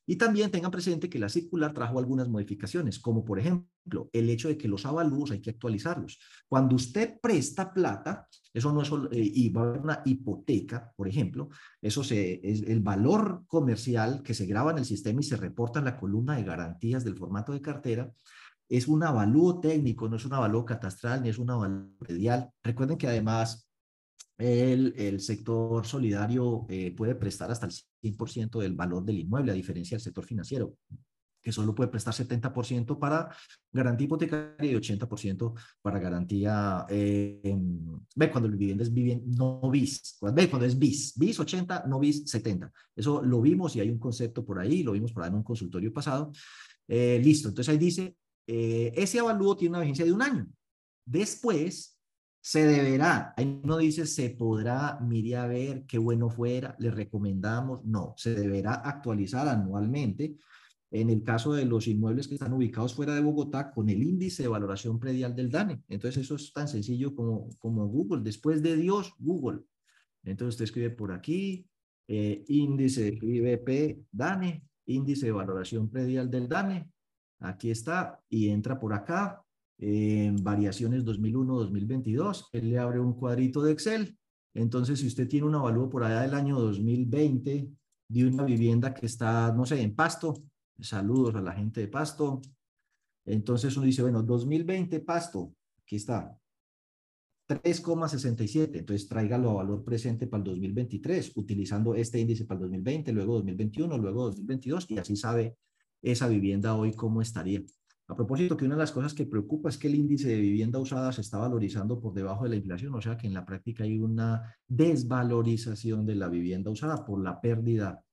Y también tengan presente que la circular trajo algunas modificaciones, como por ejemplo el hecho de que los avalúos hay que actualizarlos. Cuando usted presta plata, eso no es solo, eh, y va a haber una hipoteca, por ejemplo, eso es el valor comercial que se graba en el sistema y se reporta en la columna de garantías del formato de cartera, es un avalúo técnico, no es un avalúo catastral ni es un avalúo predial. Recuerden que además el, el sector solidario eh, puede prestar hasta el 100% del valor del inmueble, a diferencia del sector financiero, que solo puede prestar 70% para garantía hipotecaria y 80% para garantía, eh, ve cuando el vivienda es vivienda, no bis, ve cuando es bis, bis 80, no bis 70. Eso lo vimos y hay un concepto por ahí, lo vimos por ahí en un consultorio pasado. Eh, listo, entonces ahí dice, ese avalúo tiene una vigencia de un año. Después, se deberá, ahí no dice se podrá, mire ver qué bueno fuera, le recomendamos, no, se deberá actualizar anualmente. En el caso de los inmuebles que están ubicados fuera de Bogotá con el índice de valoración predial del DANE. Entonces eso es tan sencillo como, como Google, después de Dios, Google. Entonces usted escribe por aquí, eh, índice IBP DANE, índice de valoración predial del DANE, aquí está, y entra por acá, en variaciones 2001-2022, él le abre un cuadrito de Excel. Entonces, si usted tiene un avalúo por allá del año 2020 de una vivienda que está, no sé, en Pasto, saludos a la gente de Pasto. Entonces uno dice, bueno, 2020 Pasto, aquí está, 3,67. Entonces tráigalo a valor presente para el 2023, utilizando este índice para el 2020, luego 2021, luego 2022, y así sabe esa vivienda hoy cómo estaría. A propósito, que una de las cosas que preocupa es que el índice de vivienda usada se está valorizando por debajo de la inflación, o sea que en la práctica hay una desvalorización de la vivienda usada por la pérdida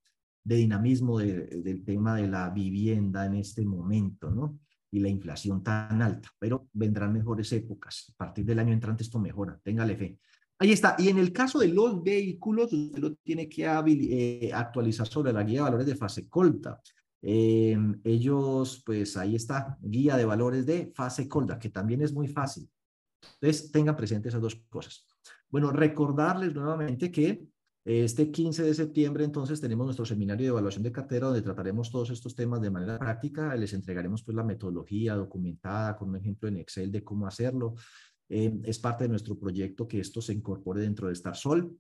de dinamismo del tema de la vivienda en este momento, ¿no? Y la inflación tan alta, pero vendrán mejores épocas. A partir del año entrante esto mejora, téngale fe. Ahí está. Y en el caso de los vehículos, usted lo tiene que eh, actualizar sobre la guía de valores de fase colta. Eh, ellos, pues ahí está, guía de valores de fase colda, que también es muy fácil. Entonces, tengan presentes esas dos cosas. Bueno, recordarles nuevamente que este 15 de septiembre entonces tenemos nuestro seminario de evaluación de cartera donde trataremos todos estos temas de manera práctica. Les entregaremos pues la metodología documentada con un ejemplo en Excel de cómo hacerlo. Eh, es parte de nuestro proyecto que esto se incorpore dentro de Starsol.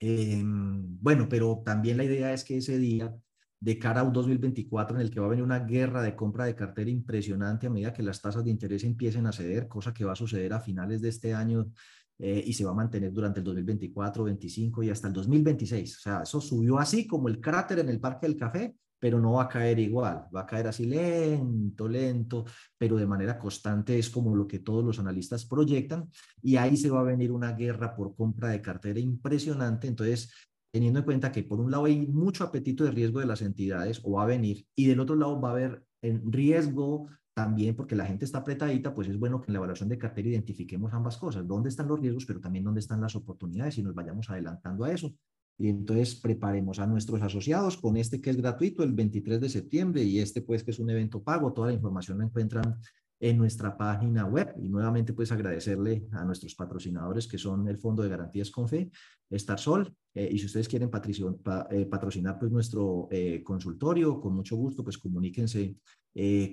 Eh, bueno, pero también la idea es que ese día de cara a un 2024 en el que va a venir una guerra de compra de cartera impresionante a medida que las tasas de interés empiecen a ceder, cosa que va a suceder a finales de este año eh, y se va a mantener durante el 2024, 2025 y hasta el 2026. O sea, eso subió así como el cráter en el Parque del Café pero no va a caer igual, va a caer así lento, lento, pero de manera constante es como lo que todos los analistas proyectan y ahí se va a venir una guerra por compra de cartera impresionante. Entonces, teniendo en cuenta que por un lado hay mucho apetito de riesgo de las entidades o va a venir y del otro lado va a haber en riesgo también porque la gente está apretadita, pues es bueno que en la evaluación de cartera identifiquemos ambas cosas, dónde están los riesgos, pero también dónde están las oportunidades y nos vayamos adelantando a eso. Y entonces preparemos a nuestros asociados con este que es gratuito el 23 de septiembre y este pues que es un evento pago. Toda la información la encuentran en nuestra página web y nuevamente pues agradecerle a nuestros patrocinadores que son el Fondo de Garantías Confe, Starsol eh, y si ustedes quieren eh, patrocinar pues nuestro eh, consultorio con mucho gusto pues comuníquense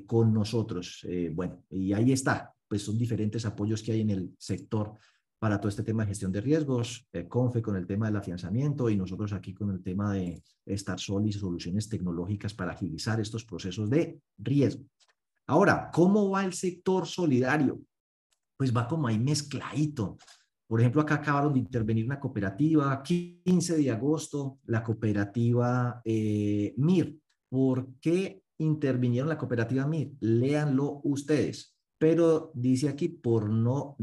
con nosotros. bueno, y ahí está, pues son diferentes apoyos que hay en el sector para todo este tema de gestión de riesgos, CONFE con el tema del afianzamiento y nosotros aquí con el tema de estar y soluciones tecnológicas para agilizar estos procesos de riesgo. Ahora, ¿cómo va el sector solidario? Pues va como ahí mezcladito. Por ejemplo, acá acabaron de intervenir una cooperativa, 15 de agosto, la cooperativa eh, MIR. ¿Por qué intervinieron la cooperativa MIR? Léanlo ustedes pero dice aquí por no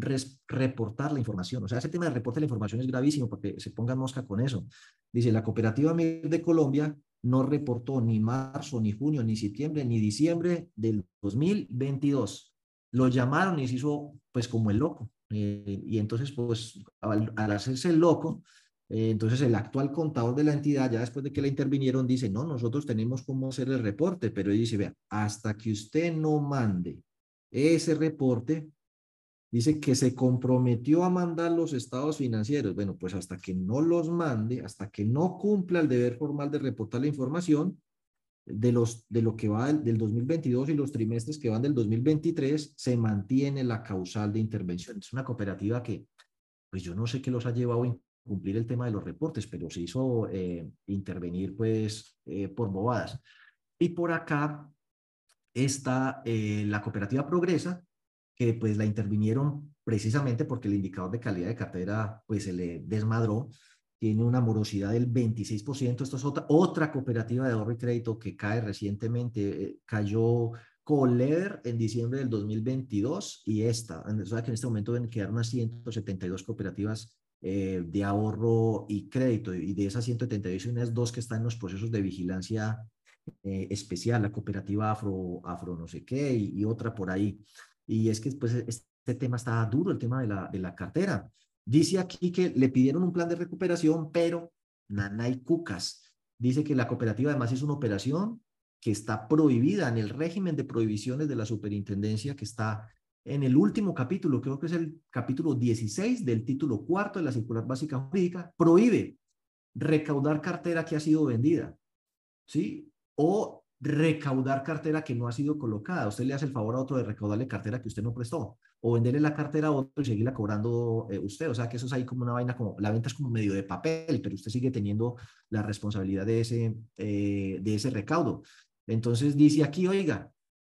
reportar la información. O sea, ese tema de reporte la información es gravísimo porque se pongan mosca con eso. Dice, la cooperativa de Colombia no reportó ni marzo, ni junio, ni septiembre, ni diciembre del 2022. Lo llamaron y se hizo pues como el loco. Eh, y entonces pues al, hacerse el loco, eh, entonces el actual contador de la entidad, ya después de que la intervinieron, dice, no, nosotros tenemos cómo hacer el reporte, pero dice, vea, hasta que usted no mande ese reporte dice que se comprometió a mandar los estados financieros. Bueno, pues hasta que no los mande, hasta que no cumpla el deber formal de reportar la información de, los, de lo que va del, del 2022 y los trimestres que van del 2023, se mantiene la causal de intervención. Es una cooperativa que, pues yo no sé qué los ha llevado a cumplir el tema de los reportes, pero se hizo eh, intervenir pues eh, por bobadas. Y por acá está eh, la cooperativa Progresa, que pues la intervinieron precisamente porque el indicador de calidad de cartera pues se le desmadró, tiene una morosidad del 26%, esto es otra, otra cooperativa de ahorro y crédito que cae recientemente, eh, cayó Coleder en diciembre del 2022 y esta, o sea que en este momento deben quedar unas 172 cooperativas eh, de ahorro y crédito. Y de esas 172 hay unas dos que están en los procesos de vigilancia eh, especial, la cooperativa Afro, Afro no sé qué y, otra por ahí. Y es que pues este tema está duro, el tema de la, de la cartera. Dice aquí que le pidieron un plan de recuperación, pero Nanay Cucas dice que la cooperativa además hizo una operación que está prohibida en el régimen de prohibiciones de la superintendencia que está en el último capítulo, creo que es el capítulo 16 del título cuarto de la circular básica jurídica, prohíbe recaudar cartera que ha sido vendida. ¿Sí? o recaudar cartera que no ha sido colocada. Usted le hace el favor a otro de recaudarle cartera que usted no prestó o venderle la cartera a otro y seguirla cobrando eh, usted. O sea que eso es ahí como una vaina, como la venta es como medio de papel, pero usted sigue teniendo la responsabilidad de ese, eh, de ese recaudo. Entonces dice aquí, oiga,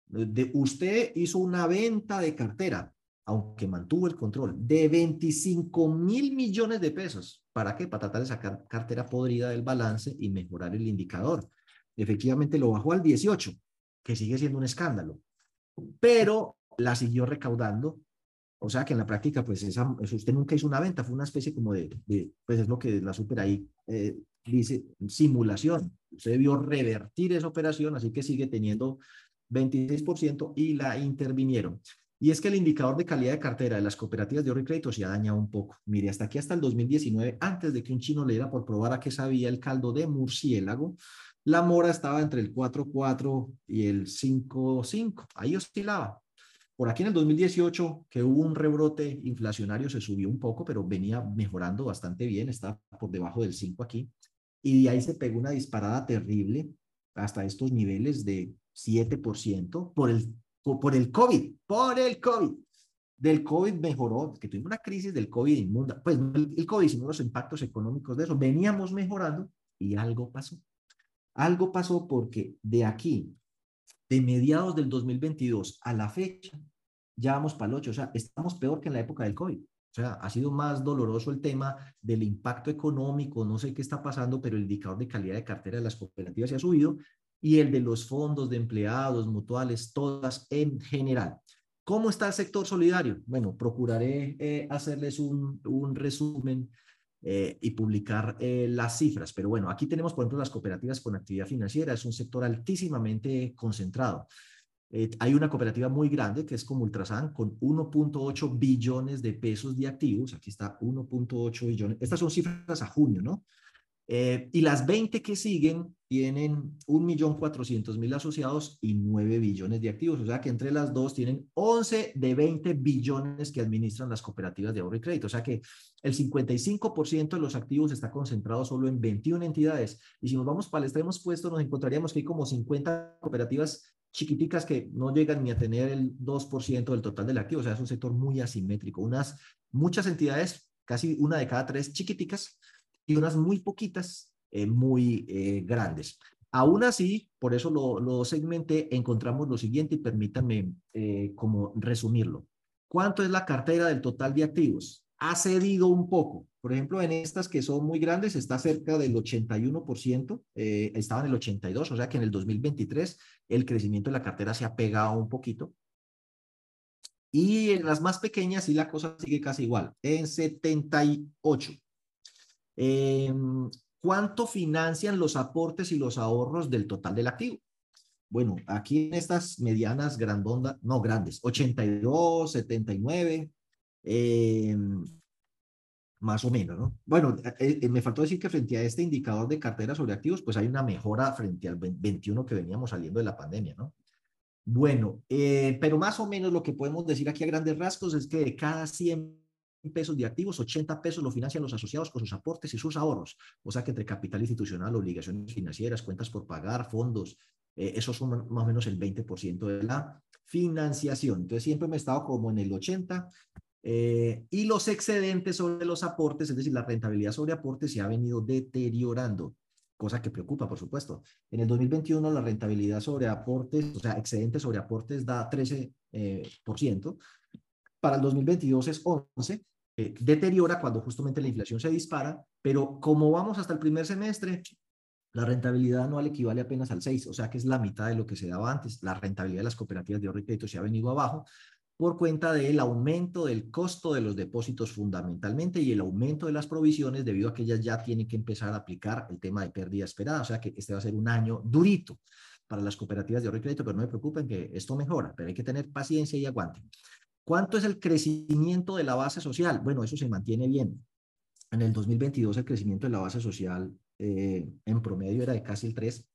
de, usted hizo una venta de cartera, aunque mantuvo el control, de 25 mil millones de pesos. ¿Para qué? Para tratar de sacar cartera podrida del balance y mejorar el indicador efectivamente lo bajó al 18, que sigue siendo un escándalo, pero la siguió recaudando. O sea que en la práctica, pues esa, usted nunca hizo una venta, fue una especie como de, pues es lo que la super ahí eh, dice, simulación. Usted debió revertir esa operación, así que sigue teniendo 26% y la intervinieron. Y es que el indicador de calidad de cartera de las cooperativas de ahorro y crédito se ha dañado un poco. Mire, hasta aquí, hasta el 2019, antes de que un chino le diera por probar a qué sabía el caldo de murciélago, la mora estaba entre el 4.4 y el 5.5. Ahí oscilaba. Por aquí en el 2018, que hubo un rebrote inflacionario, se subió un poco, pero venía mejorando bastante bien, está por debajo del 5 aquí. Y de ahí se pegó una disparada terrible hasta estos niveles de 7% por el, por el COVID, por el COVID. Del COVID mejoró, que tuvimos una crisis del COVID inmunda, pues el COVID, sino los impactos económicos de eso, veníamos mejorando y algo pasó. Algo pasó porque de aquí, de mediados del 2022 a la fecha, ya vamos para el 8, o sea, estamos peor que en la época del COVID. O sea, ha sido más doloroso el tema del impacto económico, no sé qué está pasando, pero el indicador de calidad de cartera de las cooperativas se ha subido y el de los fondos de empleados, mutuales, todas en general. ¿Cómo está el sector solidario? Bueno, procuraré eh, hacerles un, un resumen eh, y publicar eh, las cifras. Pero bueno, aquí tenemos, por ejemplo, las cooperativas con actividad financiera. Es un sector altísimamente concentrado. hay una cooperativa muy grande que es como Ultrasan con 1.8 billones de pesos de activos. Aquí está 1.8 billones. Estas son cifras a junio, ¿no? Eh, y las 20 que siguen tienen 1.400.000 asociados y 9 billones de activos. O sea que entre las dos tienen 11 de 20 billones que administran las cooperativas de ahorro y crédito. O sea que el 55% de los activos está concentrado solo en 21 entidades. Y si nos vamos para el extremo puesto, nos encontraríamos que hay como 50 cooperativas chiquiticas que no llegan ni a tener el 2% del total del activo. O sea, es un sector muy asimétrico. Unas, muchas entidades, casi una de cada tres chiquiticas, y unas muy poquitas eh, muy eh, grandes. Aún así, por eso lo, lo, segmenté, encontramos lo siguiente y permítanme eh, como resumirlo. ¿Cuánto es la cartera del total de activos? Ha cedido un poco. Por ejemplo, en estas que son muy grandes está cerca del 81%, estaba en el 82, o sea que en el 2023 el crecimiento de la cartera se ha pegado un poquito. Y en las más pequeñas sí la cosa sigue casi igual, en 78. Em, ¿Cuánto financian los aportes y los ahorros del total del activo? Bueno, aquí en estas medianas grandondas, no grandes, 82, 79, eh, más o menos, ¿no? Bueno, eh, eh, me faltó decir que frente a este indicador de cartera sobre activos, pues hay una mejora frente al 21 que veníamos saliendo de la pandemia, ¿no? Bueno, eh, pero más o menos lo que podemos decir aquí a grandes rasgos es que de cada 100 pesos de activos, 80 pesos lo financian los asociados con sus aportes y sus ahorros. O sea que entre capital institucional, obligaciones financieras, cuentas por pagar, fondos, eh, esos son más o menos el 20% de la financiación. Entonces siempre me he estado como en el 80 eh, y los excedentes sobre los aportes, es decir, la rentabilidad sobre aportes se ha venido deteriorando, cosa que preocupa, por supuesto. En el 2021 la rentabilidad sobre aportes, o sea, excedentes sobre aportes da 13%. Eh, por ciento. Para el 2022 es 11 eh, deteriora cuando justamente la inflación se dispara, pero como vamos hasta el primer semestre, la rentabilidad anual equivale apenas al 6, o sea que es la mitad de lo que se daba antes. La rentabilidad de las cooperativas de ahorro y crédito se ha venido abajo por cuenta del aumento del costo de los depósitos fundamentalmente y el aumento de las provisiones debido a que ellas ya tienen que empezar a aplicar el tema de pérdida esperada, o sea que este va a ser un año durito para las cooperativas de ahorro y crédito, pero no me preocupen que esto mejora, pero hay que tener paciencia y aguante. ¿Cuánto es el crecimiento de la base social? Bueno, eso se mantiene bien. En el 2022 el crecimiento de la base social eh, en promedio era de casi el 3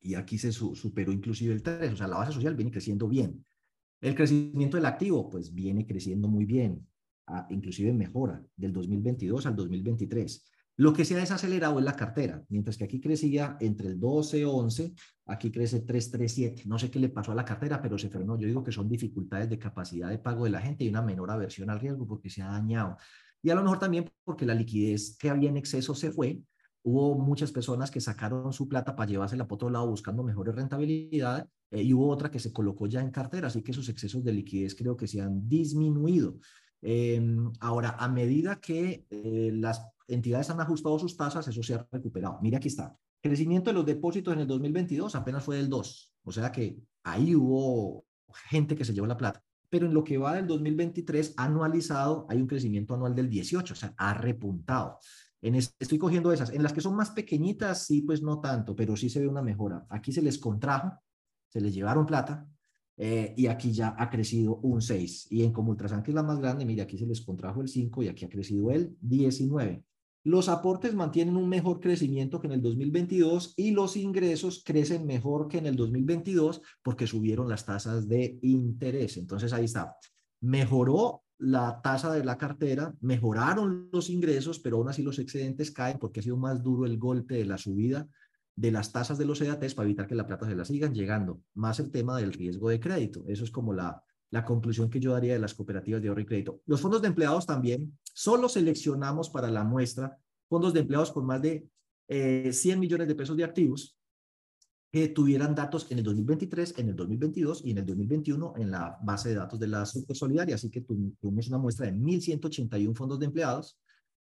y aquí se superó inclusive el 3, o sea, la base social viene creciendo bien. El crecimiento del activo, pues viene creciendo muy bien, inclusive mejora del 2022 al 2023. Lo que se ha desacelerado es la cartera, mientras que aquí crecía entre el 12 11, aquí crece 337. No sé qué le pasó a la cartera, pero se frenó. Yo digo que son dificultades de capacidad de pago de la gente y una menor aversión al riesgo porque se ha dañado. Y a lo mejor también porque la liquidez que había en exceso se fue. Hubo muchas personas que sacaron su plata para llevársela por otro lado buscando mejores rentabilidades eh, y hubo otra que se colocó ya en cartera, así que esos excesos de liquidez creo que se han disminuido. Em, ahora, a medida que eh, las entidades han ajustado sus tasas, eso se ha recuperado. Mira, aquí está. Crecimiento de los depósitos en el 2022 apenas fue del 2. O sea que ahí hubo gente que se llevó la plata. Pero en lo que va del 2023 anualizado, hay un crecimiento anual del 18, o sea, ha repuntado. Estoy cogiendo esas. En las que son más pequeñitas, sí, pues no tanto, pero sí se ve una mejora. Aquí se les contrajo, se les llevaron plata, eh, y aquí ya ha crecido un 6. Y en Comultrasan, que es la más grande, mira, aquí se les contrajo el 5 y aquí ha crecido el 19. Los aportes mantienen un mejor crecimiento que en el 2022 y los ingresos crecen mejor que en el 2022 porque subieron las tasas de interés. Entonces ahí está. Mejoró la tasa de la cartera, mejoraron los ingresos, pero aún así los excedentes caen porque ha sido más duro el golpe de la subida de las tasas de los EATs para evitar que la plata se la sigan llegando. Más el tema del riesgo de crédito. Eso es como la, la conclusión que yo daría de las cooperativas de ahorro y crédito. Los fondos de empleados también, solo seleccionamos para la muestra fondos de empleados con más de 100 eh, millones de pesos de activos que tuvieran datos en el 2023, en el 2022 y en el 2021 en la base de datos de la Super Solidaria. Así que tuvimos una muestra de 1.181 fondos de empleados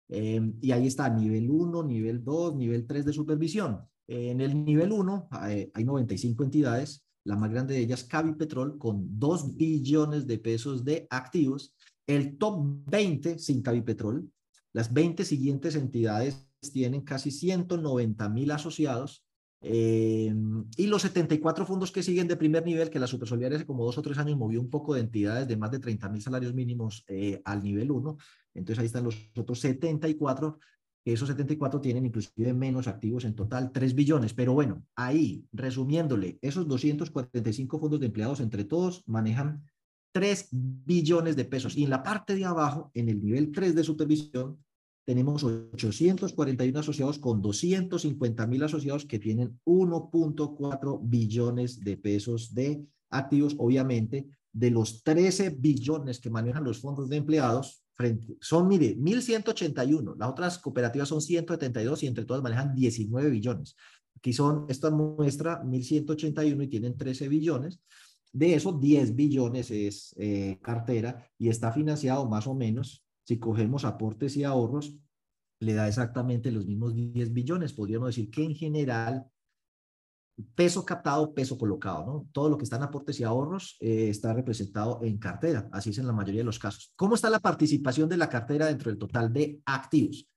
eh, y ahí está nivel 1, nivel 2, nivel 3 de supervisión. En el nivel 1 hay, hay 95 entidades, la más grande de ellas, Cavi Petrol, con 2 billones de pesos de activos. El top 20 sin Cavi Petrol, las 20 siguientes entidades tienen casi 190 mil asociados eh, y los 74 fondos que siguen de primer nivel, que la Supersolidaria hace como dos o tres años movió un poco de entidades de más de 30 mil salarios mínimos eh, al nivel 1. Entonces ahí están los otros 74 esos 74 tienen inclusive menos activos en total, 3 billones. Pero bueno, ahí, resumiéndole, esos 245 fondos de empleados entre todos manejan 3 billones de pesos. Y en la parte de abajo, en el nivel 3 de supervisión, tenemos 841 asociados con 250 mil asociados que tienen 1.4 billones de pesos de activos. Obviamente, de los 13 billones que manejan los fondos de empleados, son, mire, 1.181, las otras cooperativas son 172 y entre todas manejan 19 billones. Aquí son, esta muestra 1.181 y tienen 13 billones. De eso, 10 billones es eh, cartera y está financiado más o menos, si cogemos aportes y ahorros, le da exactamente los mismos 10 billones. Podríamos decir que en general peso captado, peso colocado, ¿no? Todo lo que está en aportes y ahorros eh, está representado en cartera, así es en la mayoría de los casos. ¿Cómo está la participación de la cartera dentro del total de activos?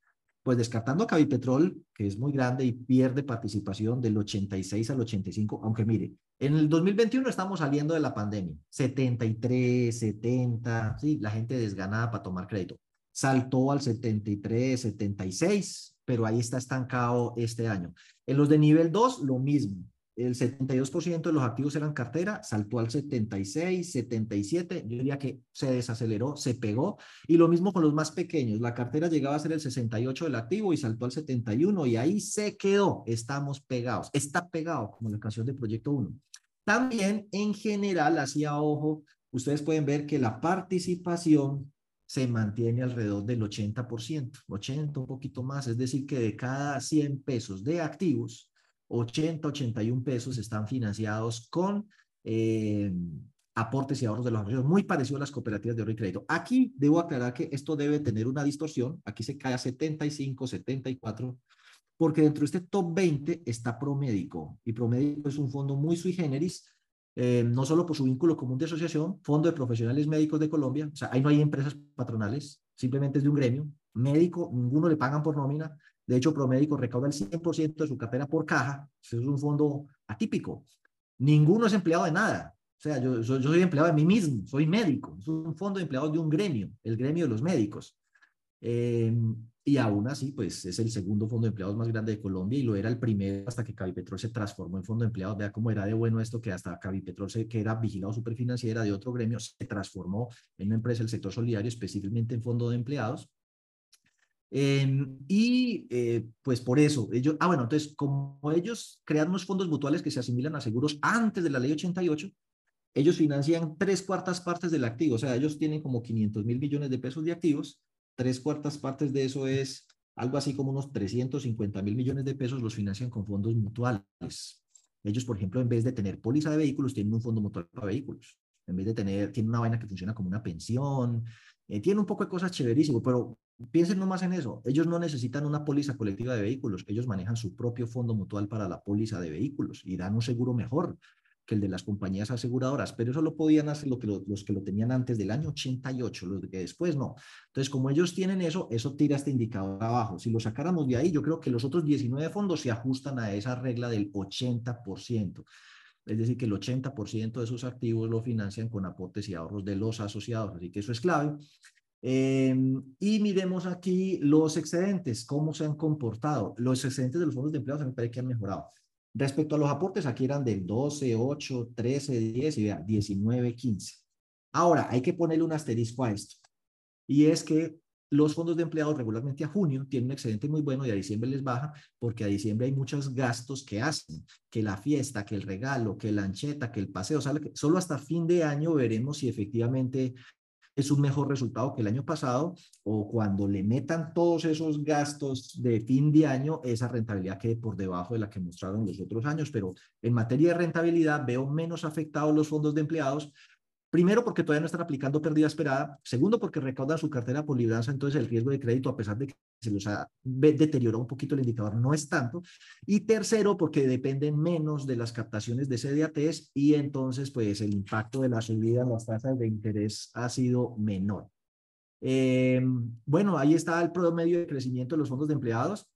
Pues descartando a Cavipetrol, que es muy grande y pierde participación del 86 al 85, aunque mire, en el 2021 estamos saliendo de la pandemia, 73, 70, sí, la gente desganada para tomar crédito. Saltó al 73, 76, pero ahí está estancado este año. En los de nivel 2, lo mismo. El 72% de los activos eran cartera, saltó al 76, 77, yo diría que se desaceleró, se pegó, y lo mismo con los más pequeños, la cartera llegaba a ser el 68 del activo y saltó al 71 y ahí se quedó, estamos pegados, está pegado como la canción de Proyecto 1. También en general, hacía ojo, ustedes pueden ver que la participación se mantiene alrededor del 80%, 80, un poquito más, es decir, que de cada 100 pesos de activos, 80, 81 pesos están financiados con eh, aportes y ahorros de los ahorros, muy parecido a las cooperativas de ahorro y crédito. Aquí debo aclarar que esto debe tener una distorsión, aquí se cae a 75, 74, porque dentro de este top 20 está Promédico, y Promédico es un fondo muy sui generis, eh, no solo por su vínculo común de asociación, Fondo de Profesionales Médicos de Colombia, o sea, ahí no hay empresas patronales, simplemente es de un gremio, médico, ninguno le pagan por nómina, de hecho, Promédico recauda el 100% de su cartera por caja, es un fondo atípico, ninguno es empleado de nada, o sea, yo, yo, soy empleado de mí mismo, soy médico, es un fondo de empleados de un gremio, el gremio de los médicos. Eh, y aún así, pues es el segundo fondo de empleados más grande de Colombia y lo era el primero hasta que Cavipetrol se transformó en fondo de empleados. Vea cómo era de bueno esto que hasta Cavipetrol, se, que era vigilado superfinanciera de otro gremio, se transformó en una empresa del sector solidario, específicamente en fondo de empleados. Em, y eh, pues por eso, ellos, ah bueno, entonces como ellos crean unos fondos mutuales que se asimilan a seguros antes de la ley 88, ellos financian tres cuartas partes del activo, o sea, ellos tienen como 500 mil millones de pesos de activos tres cuartas partes de eso es algo así como unos 350 mil millones de pesos los financian con fondos mutuales. Ellos, por ejemplo, en vez de tener póliza de vehículos, tienen un fondo mutual para vehículos. En vez de tener, tienen una vaina que funciona como una pensión, eh, tiene un poco de cosas chéverísimo, pero piensen nomás en eso. Ellos no necesitan una póliza colectiva de vehículos, ellos manejan su propio fondo mutual para la póliza de vehículos y dan un seguro mejor que el de las compañías aseguradoras, pero eso lo podían hacer lo que los que lo tenían antes del año 88, los que después no. Entonces, como ellos tienen eso, eso tira este indicador abajo. Si lo sacáramos de ahí, yo creo que los otros 19 fondos se ajustan a esa regla del 80%. Es decir, que el 80% de sus activos lo financian con aportes y ahorros de los asociados. Así que eso es clave. Em, y miremos aquí los excedentes, cómo se han comportado. Los excedentes de los fondos de empleados me parece que han mejorado. Respecto a los aportes, aquí eran del 12, 8, 13, 10 y vea, 19, 15. Ahora, hay que ponerle un asterisco a esto. Y es que los fondos de empleados regularmente a junio tienen un excedente muy bueno y a diciembre les baja porque a diciembre hay muchos gastos que hacen, que la fiesta, que el regalo, que la ancheta, que el paseo. Solo hasta fin de año veremos si efectivamente es un mejor resultado que el año pasado o cuando le metan todos esos gastos de fin de año, esa rentabilidad quede por debajo de la que mostraron los otros años. Pero en materia de rentabilidad veo menos afectados los fondos de empleados Primero, porque todavía no están aplicando pérdida esperada. Segundo, porque recaudan su cartera por libranza, entonces el riesgo de crédito, a pesar de que se los ha deteriorado un poquito el indicador, no es tanto. Y tercero, porque dependen menos de las captaciones de CDATs y entonces, pues, el impacto de la subida en las tasas de interés ha sido menor. Eh, bueno, ahí está el promedio de crecimiento de los fondos de empleados.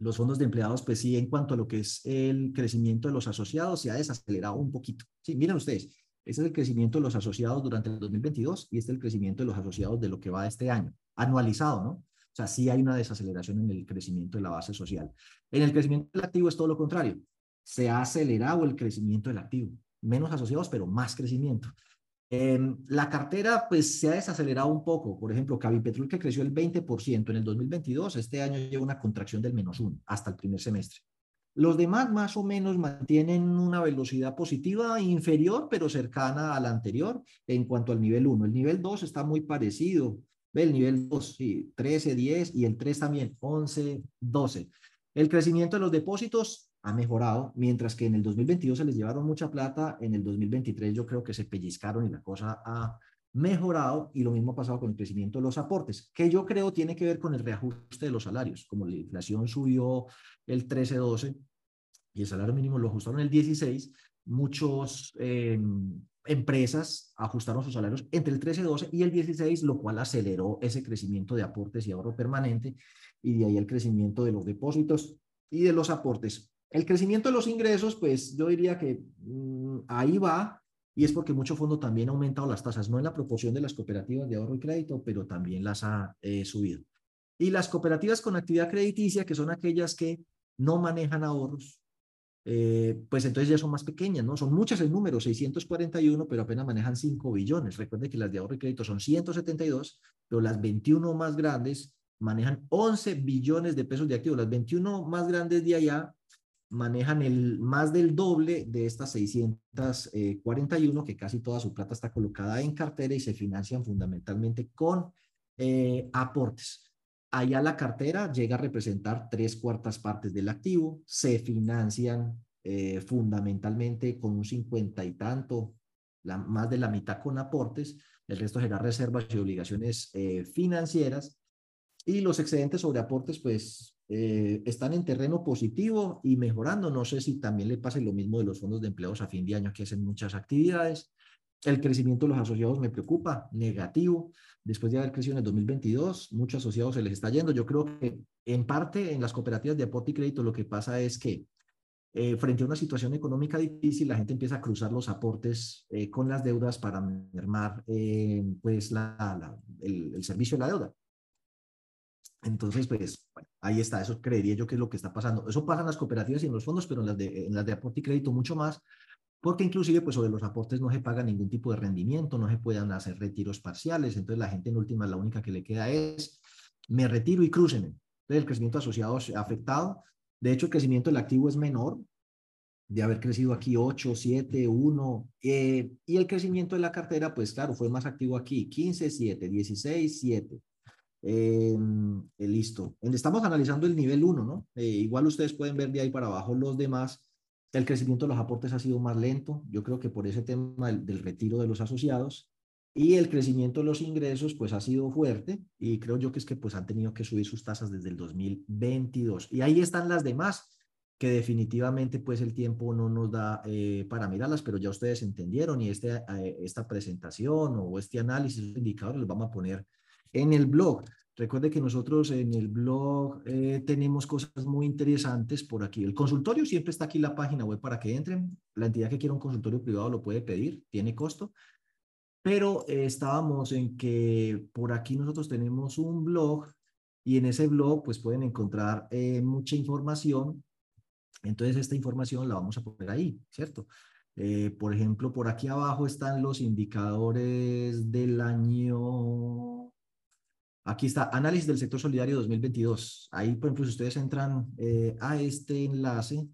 Los fondos de empleados, pues sí, en cuanto a lo que es el crecimiento de los asociados, se ha desacelerado un poquito. Sí, miren ustedes, ese es el crecimiento de los asociados durante el 2022 y este es el crecimiento de los asociados de lo que va este año, anualizado, ¿no? O sea, sí hay una desaceleración en el crecimiento de la base social. En el crecimiento del activo es todo lo contrario. Se ha acelerado el crecimiento del activo. Menos asociados, pero más crecimiento. Eh, la cartera, pues, se ha desacelerado un poco. Por ejemplo, Cavipetrol, que creció el 20% en el 2022, este año lleva una contracción del menos 1 hasta el primer semestre. Los demás más o menos mantienen una velocidad positiva inferior, pero cercana a la anterior en cuanto al nivel 1. El nivel 2 está muy parecido. Ve el nivel 2, sí, 13, 10 y el 3 también, 11, 12. El crecimiento de los depósitos ha mejorado, mientras que en el 2022 se les llevaron mucha plata, en el 2023 yo creo que se pellizcaron y la cosa ha mejorado y lo mismo ha pasado con el crecimiento de los aportes, que yo creo tiene que ver con el reajuste de los salarios. Como la inflación subió el 13-12 y el salario mínimo lo ajustaron el 16, muchos em, empresas ajustaron sus salarios entre el 13-12 y el 16, lo cual aceleró ese crecimiento de aportes y ahorro permanente y de ahí el crecimiento de los depósitos y de los aportes. El crecimiento de los ingresos, pues yo diría que mm, ahí va, y es porque mucho fondo también ha aumentado las tasas, no en la proporción de las cooperativas de ahorro y crédito, pero también las ha eh, subido. Y las cooperativas con actividad crediticia, que son aquellas que no manejan ahorros, eh, pues entonces ya son más pequeñas, ¿no? Son muchas el número, 641, pero apenas manejan 5 billones. Recuerden que las de ahorro y crédito son 172, pero las 21 más grandes manejan 11 billones de pesos de activos. Las 21 más grandes de allá manejan el más del doble de estas 641, que casi toda su plata está colocada en cartera y se financian fundamentalmente con eh, aportes. Allá la cartera llega a representar tres cuartas partes del activo, se financian eh, fundamentalmente con un cincuenta y tanto, la, más de la mitad con aportes, el resto será reservas y obligaciones eh, financieras, y los excedentes sobre aportes, pues eh, están en terreno positivo y mejorando. No sé si también le pasa lo mismo de los fondos de empleados a fin de año que hacen muchas actividades. El crecimiento de los asociados me preocupa, negativo. Después de haber crecido en el 2022, muchos asociados se les está yendo. Yo creo que en parte en las cooperativas de aporte y crédito lo que pasa es que eh, frente a una situación económica difícil, la gente empieza a cruzar los aportes eh, con las deudas para mermar pues la, el, el servicio de la deuda. Entonces, pues, bueno, ahí está, eso creería yo que es lo que está pasando. Eso pasa en las cooperativas y en los fondos, pero en las de, en las de aporte y crédito mucho más, porque inclusive, pues, sobre los aportes no se paga ningún tipo de rendimiento, no se puedan hacer retiros parciales, entonces la gente en última, la única que le queda es, me retiro y crúcenme. Entonces, el crecimiento asociado se ha afectado. De hecho, el crecimiento del activo es menor, de haber crecido aquí 8, 7, 1, y el crecimiento de la cartera, pues claro, fue más activo aquí, 15, 7, 16, 7. Eh, listo. Estamos analizando el nivel 1, ¿no? Eh, igual ustedes pueden ver de ahí para abajo los demás. El crecimiento de los aportes ha sido más lento, yo creo que por ese tema del, retiro de los asociados. Y el crecimiento de los ingresos, pues ha sido fuerte y creo yo que es que pues han tenido que subir sus tasas desde el 2022. Y ahí están las demás, que definitivamente pues el tiempo no nos da eh, para mirarlas, pero ya ustedes entendieron y este, eh, esta presentación o este análisis, indicadores los vamos a poner en el blog. Recuerde que nosotros en el blog eh, tenemos cosas muy interesantes por aquí. El consultorio siempre está aquí en la página web para que entren. La entidad que quiera un consultorio privado lo puede pedir, tiene costo. Pero eh, estábamos en que por aquí nosotros tenemos un blog y en ese blog pues pueden encontrar eh, mucha información. Entonces esta información la vamos a poner ahí, ¿cierto? por ejemplo, por aquí abajo están los indicadores del año Aquí está, análisis del sector solidario 2022. Ahí, por ejemplo, si ustedes entran eh, a este enlace,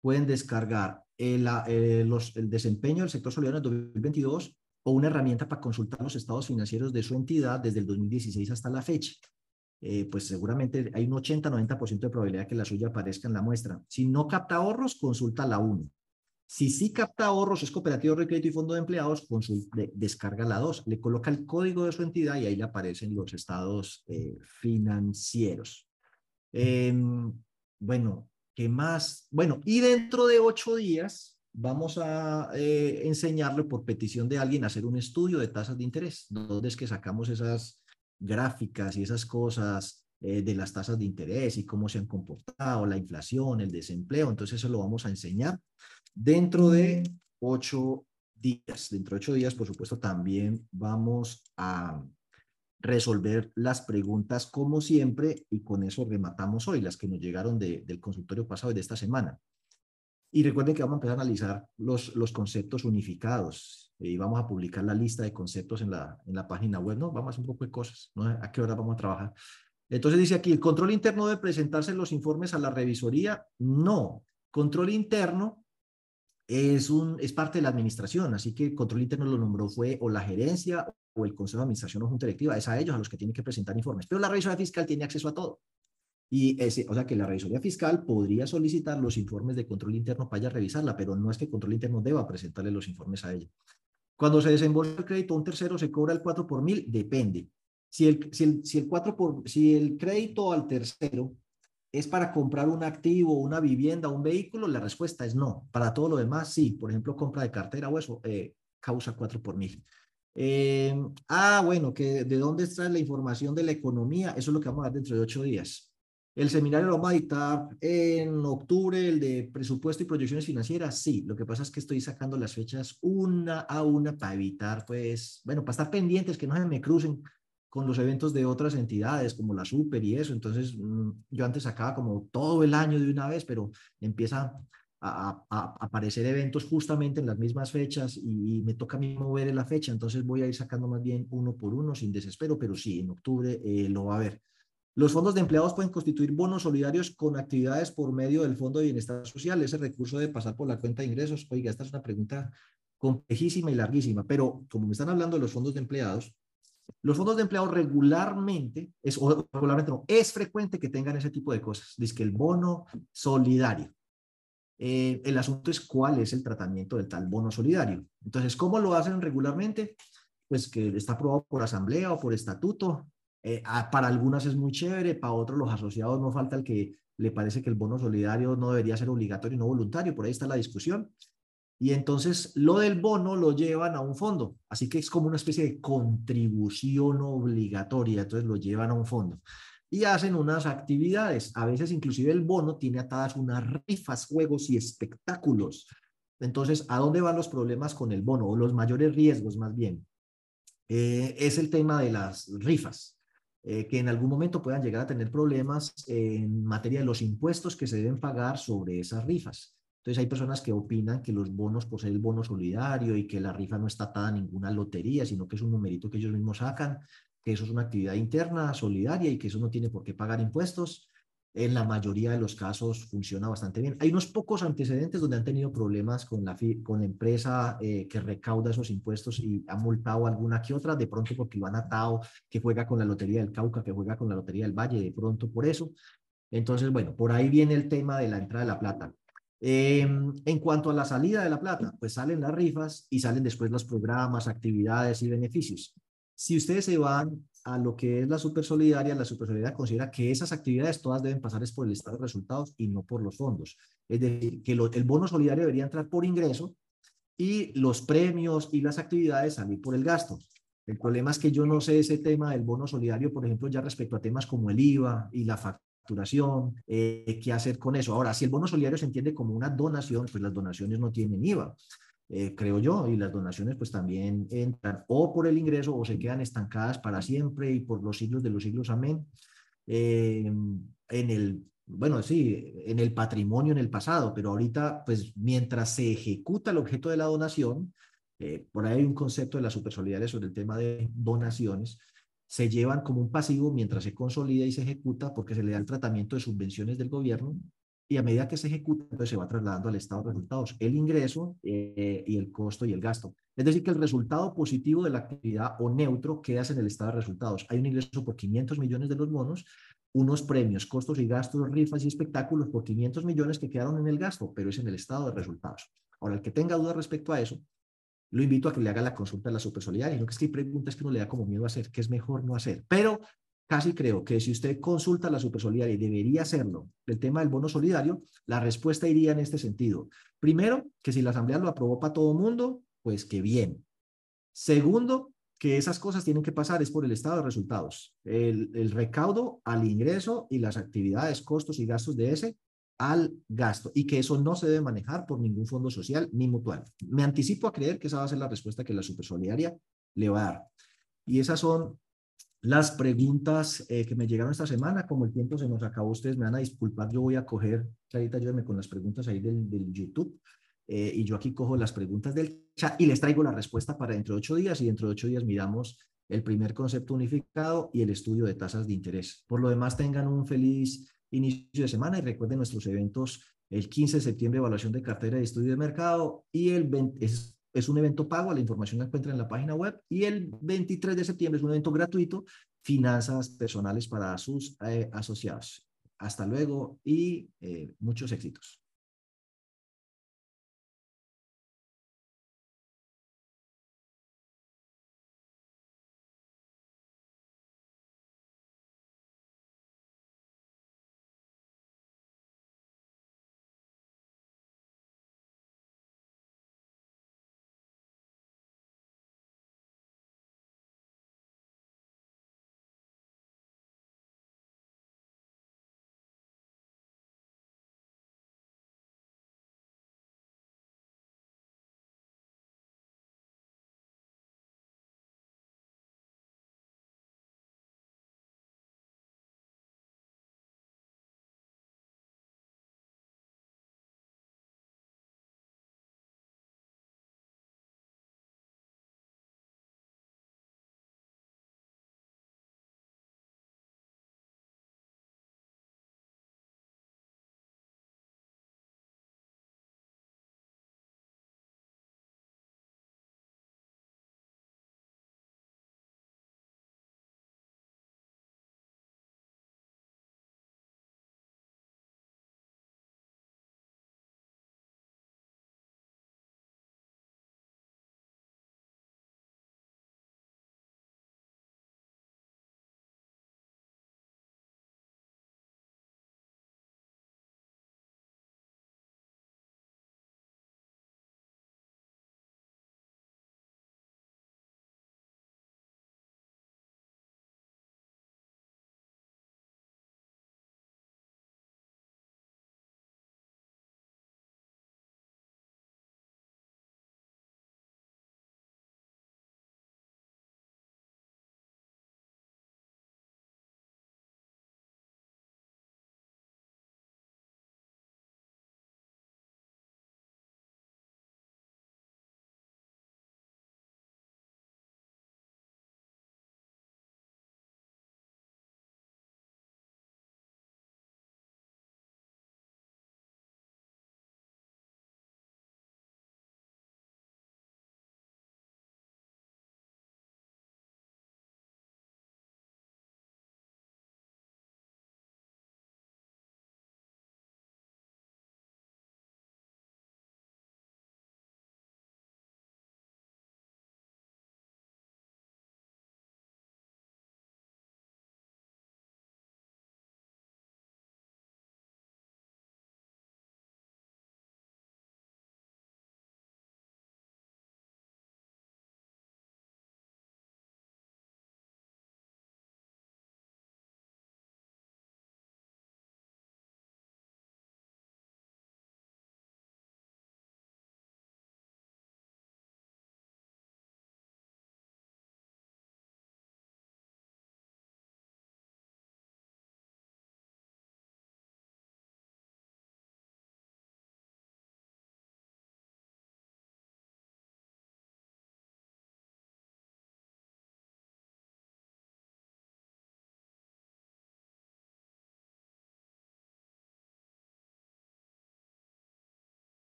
pueden descargar el, eh, los, el desempeño del sector solidario en 2022 o una herramienta para consultar los estados financieros de su entidad desde el 2016 hasta la fecha. Eh, pues seguramente hay un 80-90% de probabilidad que la suya aparezca en la muestra. Si no capta ahorros, consulta la 1. Si sí capta ahorros, es cooperativo de crédito y fondo de empleados, con su, descarga la 2, le coloca el código de su entidad y ahí le aparecen los estados eh, financieros. Em, bueno, ¿qué más? Bueno, y dentro de ocho días vamos a eh, enseñarle por petición de alguien a hacer un estudio de tasas de interés, donde es que sacamos esas gráficas y esas cosas eh, de las tasas de interés y cómo se han comportado, la inflación, el desempleo. Entonces eso lo vamos a enseñar dentro de ocho días. Dentro de ocho días, por supuesto, también vamos a resolver las preguntas como siempre y con eso rematamos hoy, las que nos llegaron del consultorio pasado y de esta semana. Y recuerden que vamos a empezar a analizar los, los conceptos unificados y vamos a publicar la lista de conceptos en la, en la página web, ¿no? Vamos a hacer un poco de cosas, ¿no? ¿A qué hora vamos a trabajar? Entonces dice aquí, ¿el control interno debe presentarse los informes a la revisoría? No. Control interno es, un, es parte de la administración, así que el control interno lo nombró fue o la gerencia o el consejo de administración o junta directiva, es a ellos a los que tienen que presentar informes, pero la revisoría fiscal tiene acceso a todo. Y o sea que la revisoría fiscal podría solicitar los informes de control interno para revisarla, pero no es que control interno deba presentarle los informes a ella. Cuando se desembolsa el crédito un tercero, se cobra el 4 por mil, depende. Si el, si el, si el, 4 por, si el crédito al tercero es para comprar un activo, una vivienda, un vehículo, la respuesta es no. Para todo lo demás, sí. Por ejemplo, compra de cartera o eso, eh, causa 4 por mil. Eh, ah, bueno, que de dónde está la información de la economía, eso es lo que vamos a ver dentro de ocho días. El seminario lo vamos a dictar en octubre, el de presupuesto y proyecciones financieras, sí. Lo que pasa es que estoy sacando las fechas una a una para evitar, pues, bueno, para estar pendientes, que no se me crucen con los eventos de otras entidades como la Super y eso. Entonces, mm, yo antes sacaba como todo el año de una vez, pero empieza a, aparecer eventos justamente en las mismas fechas y, me toca a mí mover la fecha. Entonces, voy a ir sacando más bien uno por uno sin desespero, pero sí, en octubre eh, lo va a haber. Los fondos de empleados pueden constituir bonos solidarios con actividades por medio del Fondo de Bienestar Social. Ese recurso de pasar por la cuenta de ingresos. Oiga, esta es una pregunta complejísima y larguísima, pero como me están hablando de los fondos de empleados, los fondos de empleados regularmente, es, frecuente que tengan ese tipo de cosas. Dice que el bono solidario. Eh, el asunto es cuál es el tratamiento del tal bono solidario. Entonces, ¿cómo lo hacen regularmente? Pues que está aprobado por asamblea o por estatuto eh, ah, para algunas es muy chévere, para otros los asociados no falta el que le parece que el bono solidario no debería ser obligatorio no voluntario, por ahí está la discusión. Y entonces lo del bono lo llevan a un fondo, así que es como una especie de contribución obligatoria, entonces lo llevan a un fondo y hacen unas actividades. A veces inclusive el bono tiene atadas unas rifas, juegos y espectáculos. Entonces, ¿a dónde van los problemas con el bono o los mayores riesgos más bien? Eh, es el tema de las rifas. Eh, que en algún momento puedan llegar a tener problemas en materia de los impuestos que se deben pagar sobre esas rifas. Entonces hay personas que opinan que los bonos, por ser el bono solidario y que la rifa no está atada a ninguna lotería, sino que es un numerito que ellos mismos sacan, que eso es una actividad interna, solidaria y que eso no tiene por qué pagar impuestos en la mayoría de los casos funciona bastante bien. Hay unos pocos antecedentes donde han tenido problemas con la, con la empresa eh, que recauda esos impuestos y ha multado alguna que otra, de pronto porque lo han atado, que juega con la Lotería del Cauca, que juega con la Lotería del Valle, de pronto por eso. Entonces, bueno, por ahí viene el tema de la entrada de la plata. Em, en cuanto a la salida de la plata, pues salen las rifas y salen después los programas, actividades y beneficios. Si ustedes se van a lo que es la super solidaria, la super solidaria considera que esas actividades todas deben pasar por el estado de resultados y no por los fondos. Es decir, que el bono solidario debería entrar por ingreso y los premios y las actividades salir por el gasto. El problema es que yo no sé ese tema del bono solidario, por ejemplo, ya respecto a temas como el IVA y la facturación, eh, qué hacer con eso. Ahora, si el bono solidario se entiende como una donación, pues las donaciones no tienen IVA. Eh, creo yo, y las donaciones pues también entran o por el ingreso o se quedan estancadas para siempre y por los siglos de los siglos, amén. Eh, en el, bueno, sí, en el patrimonio en el pasado, pero ahorita pues mientras se ejecuta el objeto de la donación, eh, por ahí hay un concepto de la supersolidaria sobre el tema de donaciones, se llevan como un pasivo mientras se consolida y se ejecuta porque se le da el tratamiento de subvenciones del gobierno y a medida que se ejecuta, pues se va trasladando al estado de resultados, el ingreso eh, y el costo y el gasto. Es decir, que el resultado positivo de la actividad o neutro queda en el estado de resultados. Hay un ingreso por 500 millones de los bonos, unos premios, costos y gastos, rifas y espectáculos por 500 millones que quedaron en el gasto, pero es en el estado de resultados. Ahora, el que tenga dudas respecto a eso, lo invito a que le haga la consulta a la supersolidaria. Lo que es que hay preguntas que uno le da como miedo a hacer, que es mejor no hacer. Pero casi creo que si usted consulta a la supersolidaria y debería hacerlo, el tema del bono solidario, la respuesta iría en este sentido. Primero, que si la asamblea lo aprobó para todo mundo, pues que bien. Segundo, que esas cosas tienen que pasar es por el estado de resultados. El, el recaudo al ingreso y las actividades, costos y gastos de ese al gasto y que eso no se debe manejar por ningún fondo social ni mutual. Me anticipo a creer que esa va a ser la respuesta que la Supersolidaria le va a dar. Y esas son las preguntas eh, que me llegaron esta semana. Como el tiempo se nos acabó, ustedes me van a disculpar. Yo voy a coger, Clarita, ayúdame con las preguntas ahí del, del YouTube. Eh, y yo aquí cojo las preguntas del chat y les traigo la respuesta para dentro de ocho días. Y dentro de ocho días miramos el primer concepto unificado y el estudio de tasas de interés. Por lo demás, tengan un feliz inicio de semana y recuerden nuestros eventos el 15 de septiembre, evaluación de cartera y estudio de mercado y el 20, es, es un evento pago, la información la encuentran en la página web y el 23 de septiembre es un evento gratuito, finanzas personales para sus eh, asociados. Hasta luego y eh, muchos éxitos.